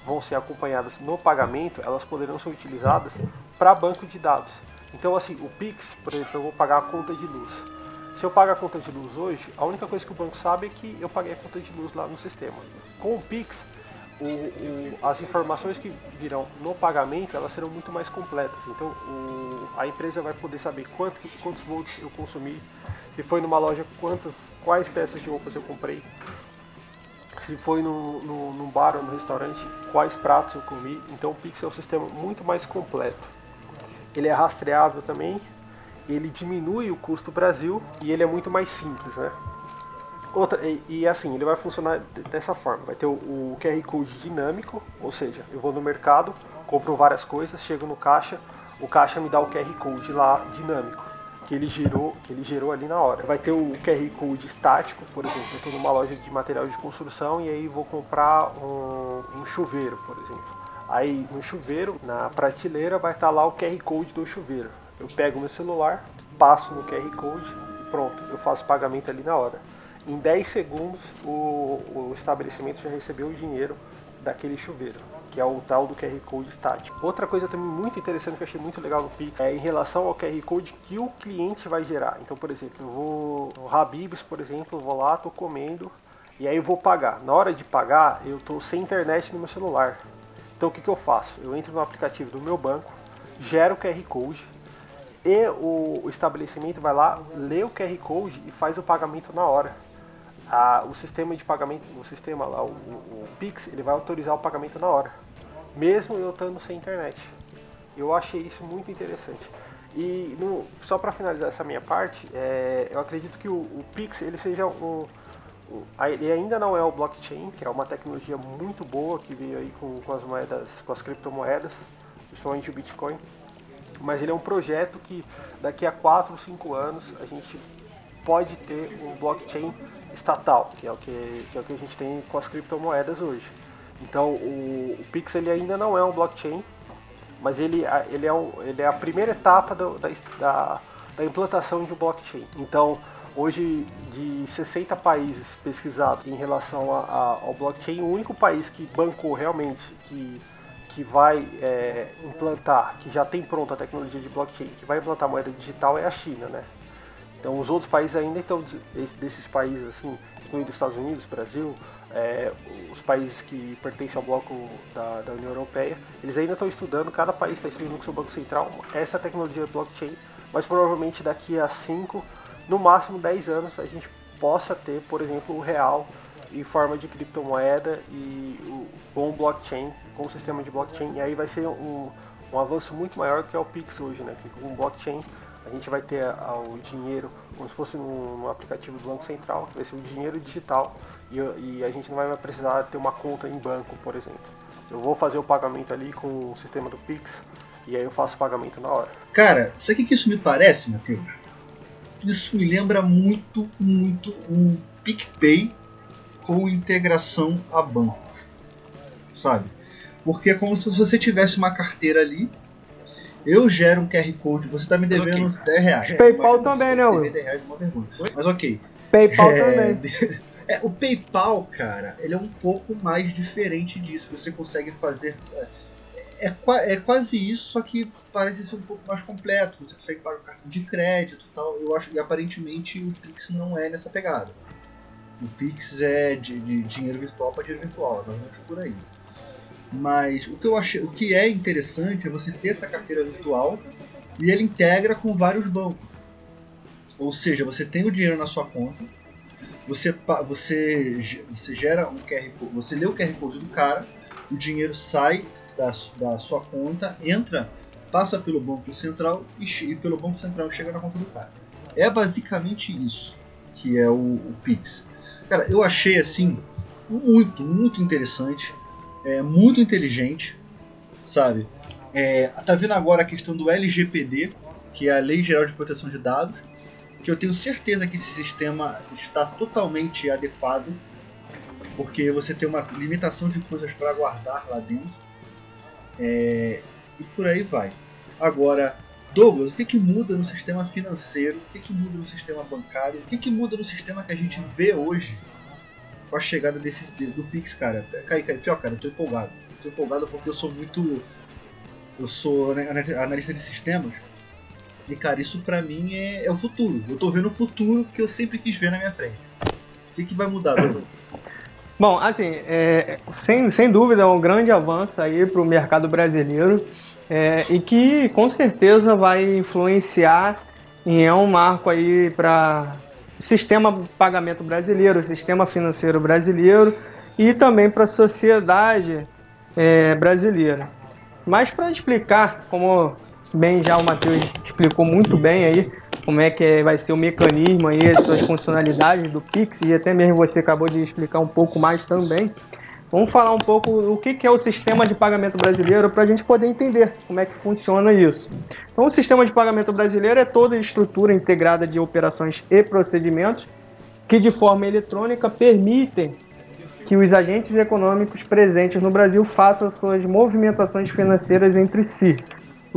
vão ser acompanhadas no pagamento, elas poderão ser utilizadas para banco de dados. Então, assim, o Pix, por exemplo, eu vou pagar a conta de luz. Se eu pago a conta de luz hoje, a única coisa que o banco sabe é que eu paguei a conta de luz lá no sistema. Com o Pix, o, o, as informações que virão no pagamento elas serão muito mais completas. Então o, a empresa vai poder saber quanto, quantos volts eu consumi, se foi numa loja, quantas, quais peças de roupas eu comprei, se foi no, no, num bar ou no restaurante, quais pratos eu comi. Então o Pix é um sistema muito mais completo ele é rastreável também, ele diminui o custo Brasil e ele é muito mais simples, né? Outra, e, e, assim, ele vai funcionar dessa forma, vai ter o, o, QR Code dinâmico, ou seja, eu vou no mercado, compro várias coisas, chego no caixa, o caixa me dá o QR Code lá dinâmico, que ele gerou, que ele gerou ali na hora. Vai ter o QR Code estático, por exemplo, eu estou numa loja de material de construção e aí vou comprar um, um chuveiro, por exemplo. Aí no chuveiro, na prateleira, vai estar lá o QR Code do chuveiro. Eu pego meu celular, passo no QR Code e pronto, eu faço pagamento ali na hora. Em 10 segundos o, o estabelecimento já recebeu o dinheiro daquele chuveiro. que é o tal do QR Code estático. Outra coisa também muito interessante que eu achei muito legal no Pix é em relação ao QR Code que o cliente vai gerar. Então, por exemplo, eu vou no Habib's, por exemplo, vou lá, tô comendo e aí eu vou pagar. Na hora de pagar, eu tô sem internet no meu celular. Então, o que, que eu faço? Eu entro no aplicativo do meu banco, gero o QR Code e o, estabelecimento vai lá, lê o QR Code e faz o pagamento na hora. o sistema de pagamento, o sistema lá, o, o, Pix, ele vai autorizar o pagamento na hora mesmo eu estando sem internet. Eu achei isso muito interessante. E no, só para finalizar essa minha parte, é, eu acredito que o, o, Pix ele seja um, ele ainda não é o blockchain, que é uma tecnologia muito boa que veio aí com, com as moedas, com as criptomoedas, principalmente o Bitcoin. Mas ele é um projeto que daqui a 4 ou 5 anos a gente pode ter um blockchain estatal, que é o que, que, é o que a gente tem com as criptomoedas hoje. Então o, o Pix ele ainda não é um blockchain, mas ele, ele, é, ele é a primeira etapa do, da, da, da implantação de um blockchain. Então hoje de 60 países pesquisados em relação a, a, ao blockchain, o único país que bancou realmente que que vai é, implantar, que já tem pronta a tecnologia de blockchain, que vai implantar moeda digital é a China, né? Então os outros países ainda estão desses países assim, incluindo Estados Unidos, Brasil, é, os países que pertencem ao bloco da, da, União Europeia, eles ainda estão estudando, cada país está estudando com seu Banco Central essa tecnologia blockchain, mas provavelmente daqui a 5, no máximo 10 anos, a gente possa ter, por exemplo, o real em forma de criptomoeda e o, com blockchain, com o sistema de blockchain, e aí vai ser um, um avanço muito maior que é o Pix hoje, né? Que com blockchain a gente vai ter o dinheiro como se fosse no aplicativo do Banco Central, que vai ser o dinheiro digital e, e, a gente não vai precisar ter uma conta em banco, por exemplo. Eu vou fazer o pagamento ali com o sistema do Pix e aí eu faço o pagamento na hora. Cara, sabe o que isso me parece, Matheus? Isso me lembra muito, muito um PicPay com integração a banco, sabe? Porque é como se você tivesse uma carteira ali, eu gero um QR Code, você está me devendo okay. 10 reais. PayPal também, né, Will? Mas ok. PayPal é, também. É, o PayPal, cara, ele é um pouco mais diferente disso. Você consegue fazer. É, é, quase isso, só que parece ser um pouco mais completo. Você consegue pagar o cartão de crédito e tal. Eu acho que aparentemente o Pix não é nessa pegada. O Pix é de, de dinheiro virtual para dinheiro virtual, exatamente por aí. Mas o que eu achei, o que é interessante é você ter essa carteira virtual e ele integra com vários bancos. Ou seja, você tem o dinheiro na sua conta, você, você, você gera um QR Code, você lê o QR Code do cara, o dinheiro sai da, da sua conta, entra, passa pelo Banco Central e, e, pelo Banco Central chega na conta do cara. É basicamente isso que é o, o Pix. Cara, eu achei assim muito, muito interessante, é, muito inteligente, sabe? É, tá vendo agora a questão do LGPD, que é a Lei Geral de Proteção de Dados, que eu tenho certeza que esse sistema está totalmente adequado, porque você tem uma limitação de coisas para guardar lá dentro. É, e por aí vai. Agora, Douglas, o que, que muda no sistema financeiro? O que, que muda no sistema bancário? O que, que muda no sistema que a gente vê hoje com a chegada desse, do Pix, cara? Cai, cai, pior, cara, eu tô empolgado. Eu tô empolgado porque eu sou muito. Eu sou analista de sistemas e, cara, isso pra mim é, é o futuro. Eu tô vendo o futuro que eu sempre quis ver na minha frente. O que, que vai mudar, Dudu? Bom, assim, é, sem, sem dúvida é um grande avanço aí para o mercado brasileiro é, e que com certeza vai influenciar e é um marco aí para o sistema pagamento brasileiro, o sistema financeiro brasileiro e também para a sociedade é, brasileira. Mas para explicar, como bem já o Matheus explicou muito bem aí como é que vai ser o mecanismo aí, as suas funcionalidades do Pix e até mesmo você acabou de explicar um pouco mais também. Vamos falar um pouco o que é o sistema de pagamento brasileiro para a gente poder entender como é que funciona isso. Então, o sistema de pagamento brasileiro é toda a estrutura integrada de operações e procedimentos que, de forma eletrônica, permitem que os agentes econômicos presentes no Brasil façam suas movimentações financeiras entre si,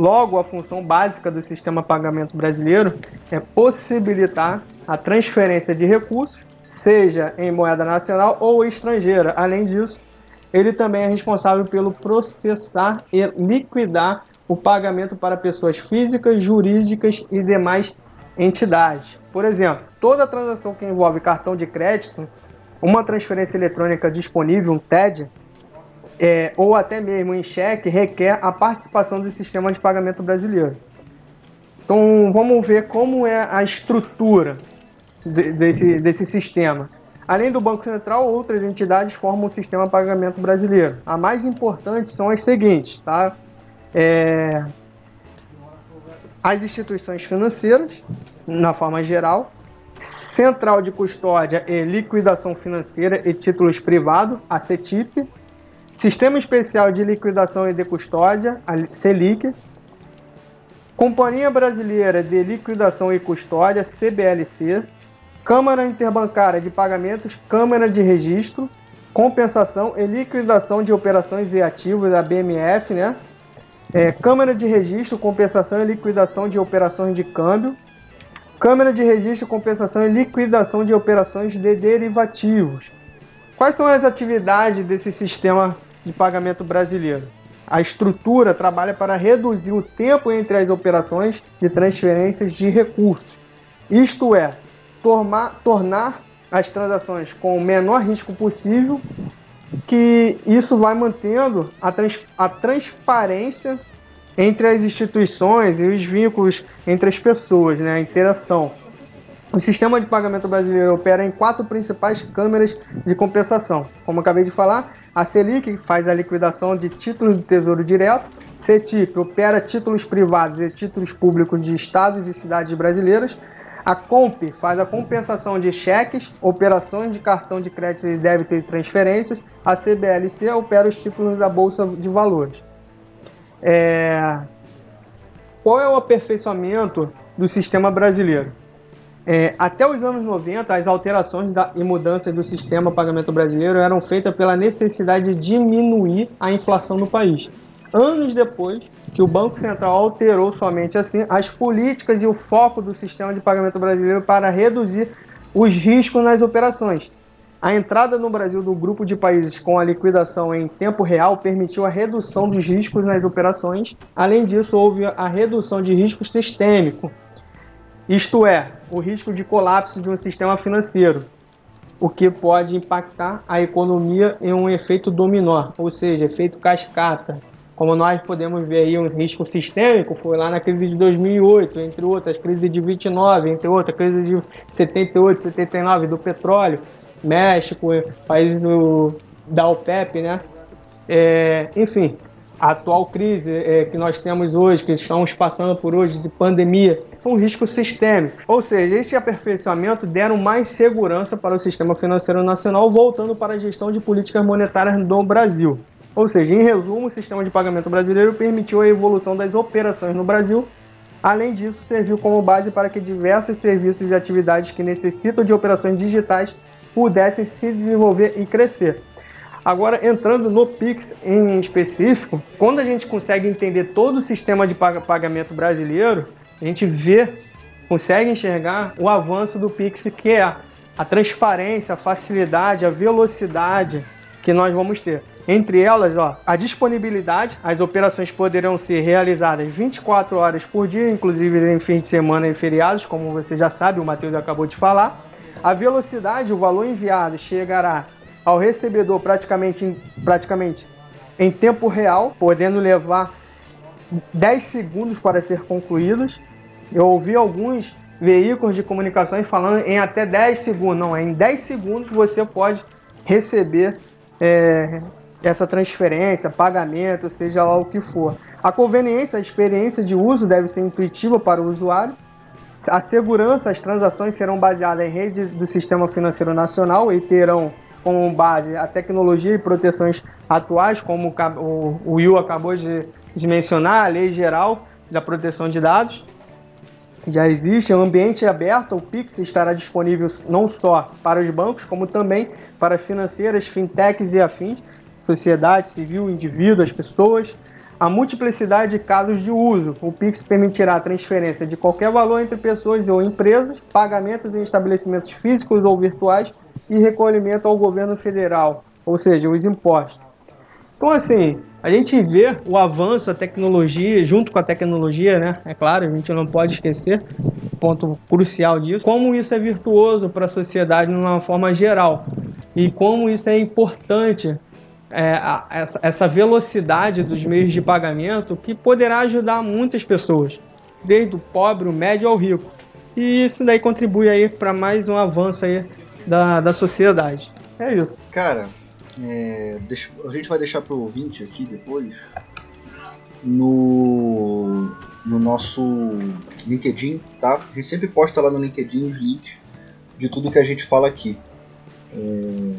Logo, a função básica do sistema pagamento brasileiro é possibilitar a transferência de recursos, seja em moeda nacional ou estrangeira. Além disso, ele também é responsável pelo processar e liquidar o pagamento para pessoas físicas, jurídicas e demais entidades. Por exemplo, toda transação que envolve cartão de crédito, uma transferência eletrônica disponível, um TED, é, ou até mesmo em cheque, requer a participação do sistema de pagamento brasileiro. Então vamos ver como é a estrutura de, desse, desse sistema. Além do Banco Central, outras entidades formam o sistema de pagamento brasileiro. A mais importante são as seguintes, tá? É, as instituições financeiras, na forma geral, Central de Custódia e Liquidação Financeira e Títulos Privados, a CETIP, Sistema Especial de Liquidação e de Custódia, a CELIC, Companhia Brasileira de Liquidação e Custódia, CBLC, Câmara Interbancária de Pagamentos, Câmara de Registro, Compensação e Liquidação de Operações e Ativos, a BMF, né? É, Câmara de Registro, Compensação e Liquidação de Operações de Câmbio, Câmara de Registro, Compensação e Liquidação de Operações de Derivativos. Quais são as atividades desse sistema de pagamento brasileiro? A estrutura trabalha para reduzir o tempo entre as operações de transferências de recursos, isto é, tornar, tornar as transações com o menor risco possível que isso vai mantendo a, trans, a transparência entre as instituições e os vínculos entre as pessoas, né, a interação. O sistema de pagamento brasileiro opera em quatro principais câmeras de compensação. Como acabei de falar, a Selic faz a liquidação de títulos do Tesouro Direto, CETIP opera títulos privados e títulos públicos de estados e cidades brasileiras, a Comp faz a compensação de cheques, operações de cartão de crédito e débito e transferências. A CBLC opera os títulos da Bolsa de Valores. É... Qual é o aperfeiçoamento do sistema brasileiro? É, até os anos 90, as alterações da, e mudanças do sistema pagamento brasileiro eram feitas pela necessidade de diminuir a inflação no país anos depois que o Banco Central alterou somente assim as políticas e o foco do sistema de pagamento brasileiro para reduzir os riscos nas operações. A entrada no Brasil do grupo de países com a liquidação em tempo real permitiu a redução dos riscos nas operações. Além disso, houve a redução de risco sistêmico, isto é, o risco de colapso de um sistema financeiro, o que pode impactar a economia em um efeito dominó, ou seja, efeito cascata, como nós podemos ver aí um risco sistêmico, foi lá na crise de 2008, entre outras, crise de 29, entre outras, crise de 78, 79 do petróleo, México, países do, da OPEP, né? É, enfim, a atual crise é, que nós temos hoje, que estamos passando por hoje de pandemia, são riscos sistêmicos. Ou seja, esse aperfeiçoamento deram mais segurança para o sistema financeiro nacional, voltando para a gestão de políticas monetárias no Brasil. Ou seja, em resumo, o sistema de pagamento brasileiro permitiu a evolução das operações no Brasil. Além disso, serviu como base para que diversos serviços e atividades que necessitam de operações digitais pudessem se desenvolver e crescer. Agora, entrando no Pix em específico, quando a gente consegue entender todo o sistema de pagamento brasileiro, a gente vê, consegue enxergar o avanço do Pix, que é a transparência, a facilidade, a velocidade que nós vamos ter. Entre elas, ó, a disponibilidade, as operações poderão ser realizadas 24 horas por dia, inclusive em fins de semana e feriados, como você já sabe, o Matheus acabou de falar. A velocidade, o valor enviado chegará ao recebedor praticamente praticamente em tempo real, podendo levar 10 segundos para ser concluídos. Eu ouvi alguns veículos de comunicação falando em até 10 segundos. Não, em 10 segundos você pode receber é, essa transferência, pagamento, seja lá o que for. A conveniência, a experiência de uso deve ser intuitiva para o usuário. A segurança, as transações serão baseadas em rede do Sistema Financeiro Nacional e terão como base a tecnologia e proteções atuais, como o Will acabou de, de mencionar, a Lei Geral da Proteção de Dados. Já existe, um ambiente aberto, o Pix estará disponível não só para os bancos, como também para financeiras, fintechs e afins, sociedade civil, indivíduo, as pessoas, a multiplicidade de casos de uso. O Pix permitirá a transferência de qualquer valor entre pessoas ou empresas, pagamento em estabelecimentos físicos ou virtuais e recolhimento ao governo federal, ou seja, os impostos. Então, assim, a gente vê o avanço, a tecnologia, junto com a tecnologia, né? É claro, a gente não pode esquecer, ponto crucial disso, como isso é virtuoso para a sociedade de uma forma geral e como isso é importante é, essa, essa velocidade dos meios de pagamento que poderá ajudar muitas pessoas, desde o pobre, o médio ao rico. E isso daí contribui aí para mais um avanço aí da, da sociedade. É isso. Cara, é, deixa, a gente vai deixar para o ouvinte aqui depois no, no nosso LinkedIn, tá? A gente sempre posta lá no LinkedIn os links de tudo que a gente fala aqui. É,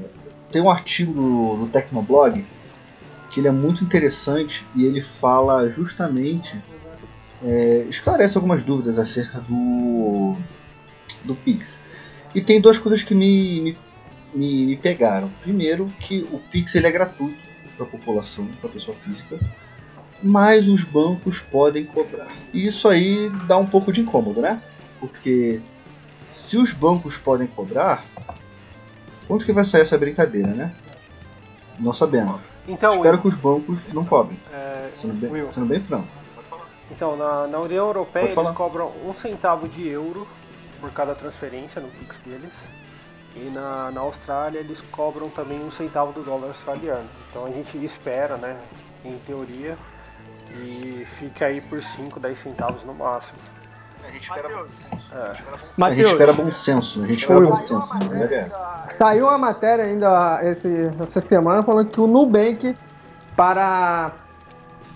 tem um artigo do, do Tecnoblog que ele é muito interessante e ele fala justamente é, esclarece algumas dúvidas acerca do do Pix. E tem duas coisas que me, me, me, me pegaram. Primeiro, que o Pix ele é gratuito para a população, para a pessoa física, mas os bancos podem cobrar. E isso aí dá um pouco de incômodo, né? Porque se os bancos podem cobrar, Onde que vai sair essa brincadeira, né? Não sabemos. Então, Espero que os bancos não cobrem. É, sendo, bem, Will. sendo bem franco. Então, na, na União Europeia eles cobram um centavo de euro por cada transferência no Pix deles. E na, na Austrália eles cobram também um centavo do dólar australiano. Então a gente espera, né, em teoria, que fique aí por 5, 10 centavos no máximo. A gente espera bom senso. É. A gente espera bom senso. A gente espera bom senso. Saiu uma matéria ainda esse, essa semana falando que o Nubank para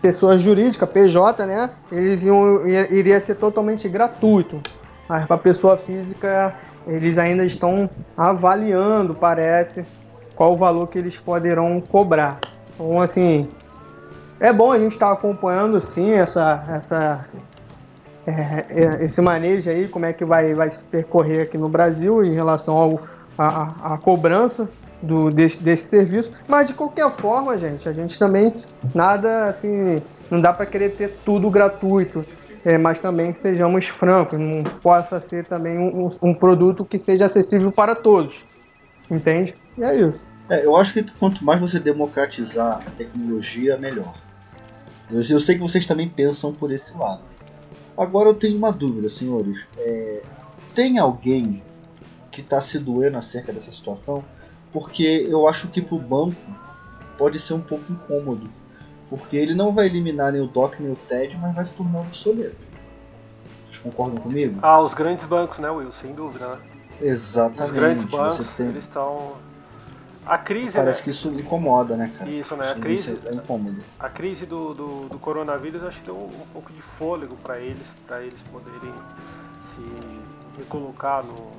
pessoas jurídicas, PJ, né? Eles iam, iria ser totalmente gratuito. Mas para pessoa física, eles ainda estão avaliando, parece, qual o valor que eles poderão cobrar. Então, assim, é bom a gente estar tá acompanhando, sim, essa, essa é, é, esse manejo aí, como é que vai, vai se percorrer aqui no Brasil em relação ao, a, a cobrança do, desse, desse serviço. Mas de qualquer forma, gente, a gente também nada assim, não dá para querer ter tudo gratuito. É, mas também sejamos francos, não possa ser também um, um, produto que seja acessível para todos. Entende? E é isso. É, eu acho que quanto mais você democratizar a tecnologia, melhor. Eu, eu sei que vocês também pensam por esse lado. Agora eu tenho uma dúvida, senhores. É, tem alguém que está se doendo acerca dessa situação? Porque eu acho que para o banco pode ser um pouco incômodo. Porque ele não vai eliminar nem o DOC nem o TED, mas vai se tornar obsoleto. Vocês concordam comigo? Ah, os grandes bancos, né, Will? Sem dúvida, né? Exatamente. Os grandes bancos, tem... eles estão a crise, Parece né? que isso incomoda, né, cara? Isso, né? A crise, é incômodo. A crise do, do, do coronavírus acho que deu um, um pouco de fôlego para eles, para eles poderem se recolocar no,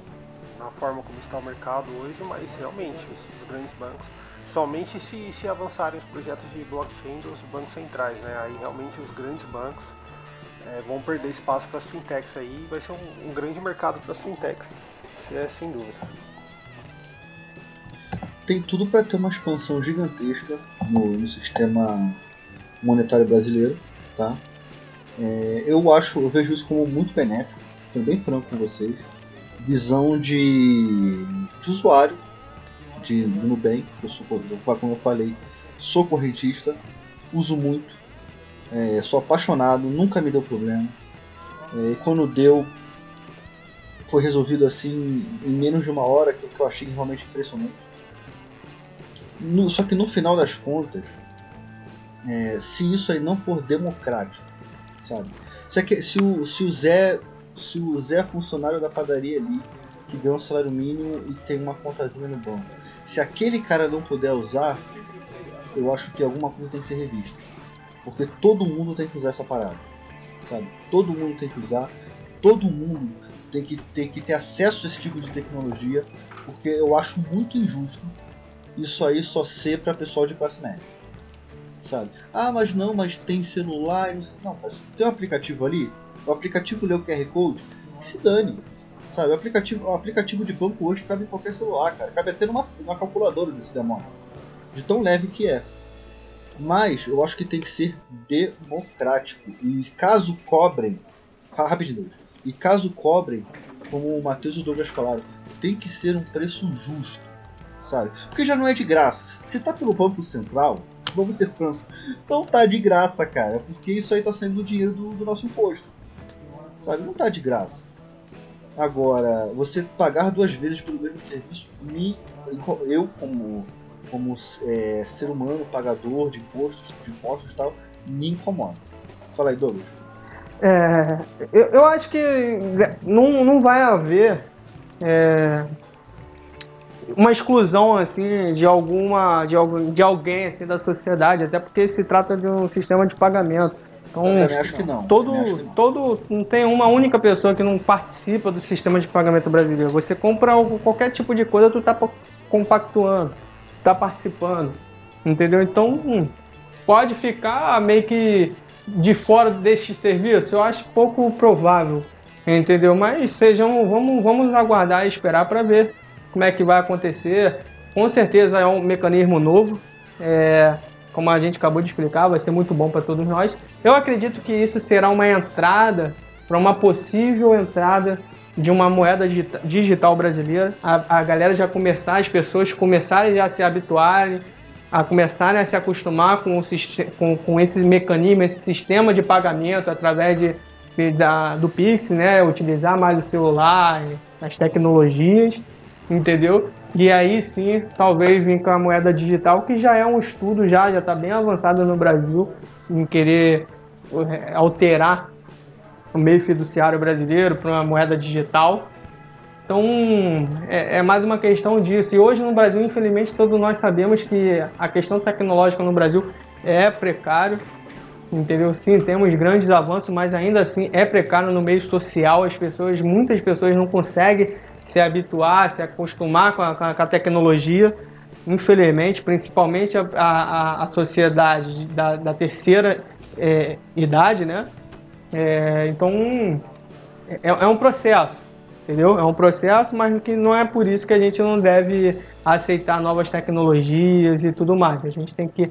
na forma como está o mercado hoje, mas realmente os grandes bancos, somente se, se avançarem os projetos de blockchain dos bancos centrais, né? Aí realmente os grandes bancos é, vão perder espaço para as fintechs aí, vai ser um, um grande mercado para as fintechs, é sem dúvida tem tudo para ter uma expansão gigantesca no, no, sistema monetário brasileiro, tá? É, eu acho, eu vejo isso como muito benéfico, sendo bem franco com vocês. Visão de, de usuário de Nubank, eu sou, como eu falei, sou correntista, uso muito, é, sou apaixonado, nunca me deu problema. É, quando deu, foi resolvido assim em menos de uma hora, que, que eu achei realmente impressionante. No, só que no final das contas, é, se isso aí não for democrático, sabe? Se, é se, o, se, o Zé, se o Zé é funcionário da padaria ali, que ganha um salário mínimo e tem uma contazinha no banco, se aquele cara não puder usar, eu acho que alguma coisa tem que ser revista. Porque todo mundo tem que usar essa parada, sabe? Todo mundo tem que usar, todo mundo tem que, tem que ter acesso a esse tipo de tecnologia, porque eu acho muito injusto isso aí só ser para pessoal de classe média. Sabe? Ah, mas não, mas tem celular. Não, mas tem um aplicativo ali. O aplicativo lê o QR Code. Se dane. Sabe? O aplicativo, o aplicativo de banco hoje cabe em qualquer celular, cara. Cabe até numa, numa calculadora desse demônio. De tão leve que é. Mas eu acho que tem que ser democrático. E caso cobrem. Rapidinho. E caso cobrem, como o Matheus e o Douglas falaram, tem que ser um preço justo sabe? Porque já não é de graça. Se tá pelo Banco Central, vamos ser francos. Não tá de graça, cara, porque isso aí tá saindo do dinheiro do, do nosso imposto. Sabe? Não tá de graça. Agora, você pagar duas vezes pelo mesmo serviço, me, eu como, como é, ser humano, pagador de impostos, de impostos e tal, me incomoda. Fala aí, Douglas. É, eu, eu acho que não, não vai haver é, uma exclusão assim de alguma de, algum, de alguém assim da sociedade, até porque se trata de um sistema de pagamento. Então, eu acho que não. Todo, que não. todo não tem uma única pessoa que não participa do sistema de pagamento brasileiro. Você compra qualquer tipo de coisa, tu tá compactuando, tá participando, entendeu? Então hum, pode ficar meio que de fora deste serviço. Eu acho pouco provável, entendeu? Mas sejam, vamos, vamos aguardar e esperar para ver como é que vai acontecer. Com certeza é um mecanismo novo, é, como a gente acabou de explicar, vai ser muito bom para todos nós. Eu acredito que isso será uma entrada para uma possível entrada de uma moeda digital brasileira. A, a galera já começar, as pessoas começarem a se habituarem, a começarem a se acostumar com, o, com, com esse mecanismo, esse sistema de pagamento através de, de da, do Pix, né? Utilizar mais o celular, as tecnologias entendeu? E aí sim, talvez vir com a moeda digital, que já é um estudo, já está bem avançado no Brasil, em querer eh, alterar o meio fiduciário brasileiro para uma moeda digital. Então, é, é, mais uma questão disso. E hoje no Brasil, infelizmente, todos nós sabemos que a questão tecnológica no Brasil é precário, entendeu? Sim, temos grandes avanços, mas ainda assim é precário no meio social. As pessoas, muitas pessoas não conseguem se habituar, se acostumar com a, com a tecnologia. Infelizmente, principalmente a, a, a sociedade da, da terceira é, idade, né? É, então, é, é um processo, entendeu? É um processo, mas que não é por isso que a gente não deve aceitar novas tecnologias e tudo mais. A gente tem que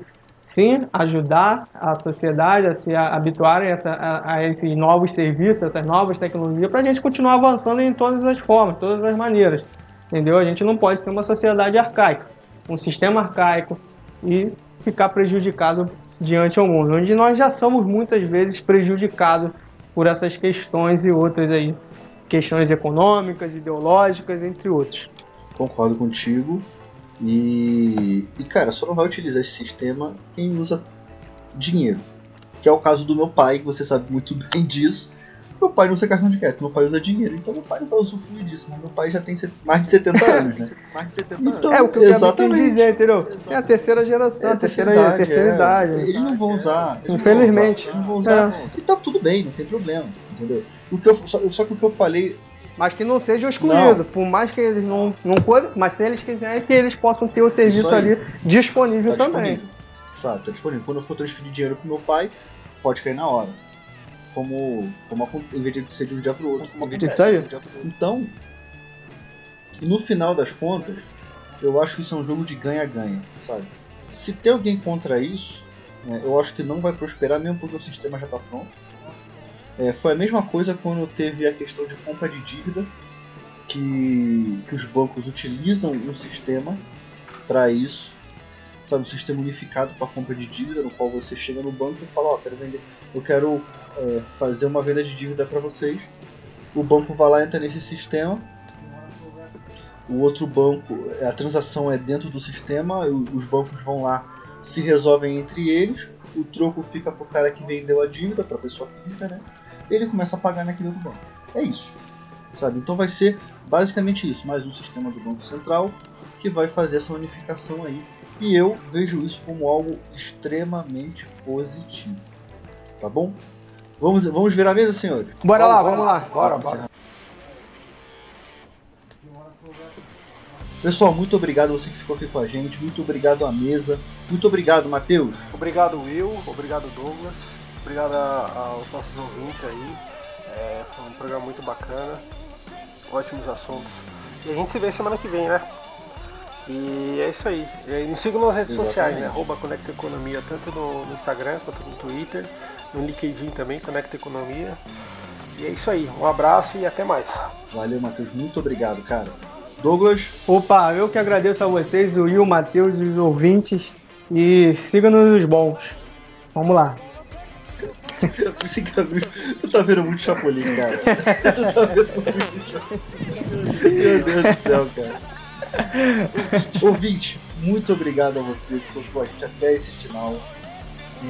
sim ajudar a sociedade a se habituarem a, a, a esses novos serviços, essas novas tecnologias, para a gente continuar avançando em todas as formas, todas as maneiras. Entendeu? A gente não pode ser uma sociedade arcaica, um sistema arcaico e ficar prejudicado diante ao mundo, onde nós já somos muitas vezes prejudicados por essas questões e outras aí, questões econômicas, ideológicas, entre outros. Concordo contigo. E, e cara, só não vai utilizar esse sistema quem usa dinheiro. Que é o caso do meu pai, que você sabe muito bem disso. Meu pai não usa cartão de crédito, meu pai usa dinheiro, então meu pai não vai usufruir disso, mas meu pai já tem mais de 70 anos, né? mais de 70 anos. Então, é o que eu exatamente. dizer, entendeu? Exatamente. É a terceira geração, é a terceira, terceira idade. Terceira é. idade eles não vão usar. Infelizmente. Não vão usar. Não vão usar. É. E tá tudo bem, não tem problema, entendeu? O que eu, só, só que o que eu falei mas que não seja excluído. Não. Por mais que eles não, não podem, mas se eles quiserem, que eles possam ter o serviço ali disponível tá também. Disponível. Sabe, tá disponível. Quando eu for transferir dinheiro pro meu pai, pode cair na hora. Como, como em vez de ser de um dia pro outro, como acontece Isso aí. De um então, no final das contas, eu acho que isso é um jogo de ganha-ganha, sabe? Se tem alguém contra isso, né, eu acho que não vai prosperar mesmo porque o sistema já está pronto. É, foi a mesma coisa quando teve a questão de compra de dívida, que, que os bancos utilizam um sistema para isso, sabe, um sistema unificado para compra de dívida, no qual você chega no banco e fala, ó, oh, quero vender, eu quero é, fazer uma venda de dívida para vocês. O banco vai lá entra nesse sistema. O outro banco, a transação é dentro do sistema, os bancos vão lá, se resolvem entre eles. O troco fica pro cara que vendeu a dívida, para pessoa física, né? Ele começa a pagar naquele outro banco. É isso. Sabe? Então vai ser basicamente isso, mais um sistema do Banco Central que vai fazer essa unificação aí. E eu vejo isso como algo extremamente positivo. Tá bom? Vamos, vamos virar a mesa, senhores? Bora, bora lá, vamos lá. Bora, bora. Pessoal, muito obrigado você que ficou aqui com a gente. Muito obrigado à mesa. Muito obrigado, Matheus. Obrigado, Will. Obrigado, Douglas. Obrigado aos nossos ouvintes aí. É, foi um programa muito bacana. Ótimos assuntos. E a gente se vê semana que vem, né? E é isso aí. E nos sigam nas redes Exatamente. sociais, né? Arroba Conecta Economia, tanto no, no, Instagram quanto no Twitter. No LinkedIn também, Conecta Economia. E é isso aí. Um abraço e até mais. Valeu, Matheus. Muito obrigado, cara. Douglas. Opa, eu que agradeço a vocês, o Will, o Matheus e os ouvintes E siga-nos os bons. Vamos lá. Tu tá vendo muito Chapolin, cara. tu tá vendo muito Chapolin. Meu Deus do céu, cara. Ouvinte, muito obrigado a você por ficou até esse final.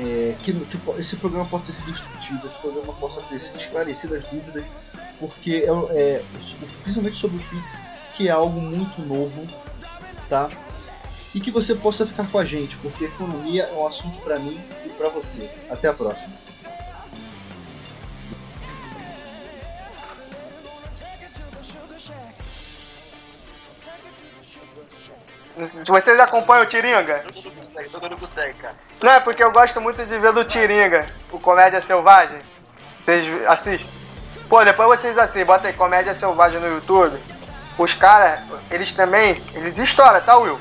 É, que, que, esse programa possa ter sido discutido, esse programa possa ter sido esclarecido as dúvidas, porque é, é, principalmente sobre o Pix, que é algo muito novo, tá? E que você possa ficar com a gente, porque economia é um assunto para mim e para você. Até a próxima. Vocês acompanham o Tiringa? Todo mundo consegue, todo mundo consegue, cara. Não, é porque eu gosto muito de ver do Tiringa, o Comédia Selvagem. Vocês assistem? Pô, depois vocês assistem, bota aí Comédia Selvagem no YouTube. Os caras, eles também, eles estouram, tá, Will?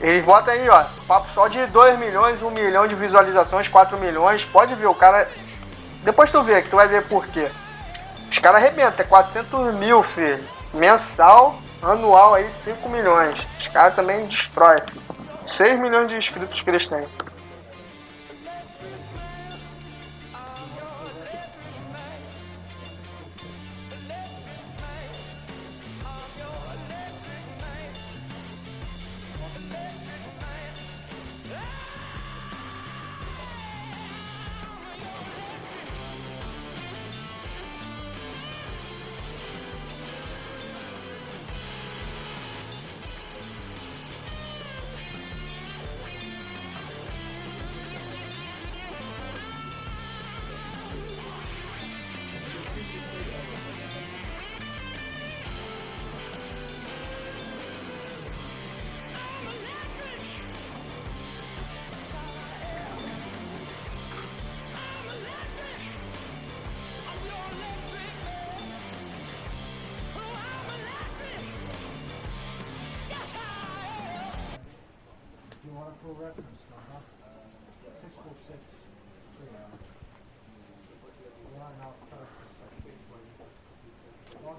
Eles botam aí, ó, papo só de 2 milhões, 1 milhão de visualizações, 4 milhões. Pode ver, o cara. Depois tu vê, que tu vai ver por quê. Os caras arrebentam, é 400 mil, filho. Mensal, anual aí 5 milhões. Os caras também destroem. 6 milhões de inscritos que eles têm.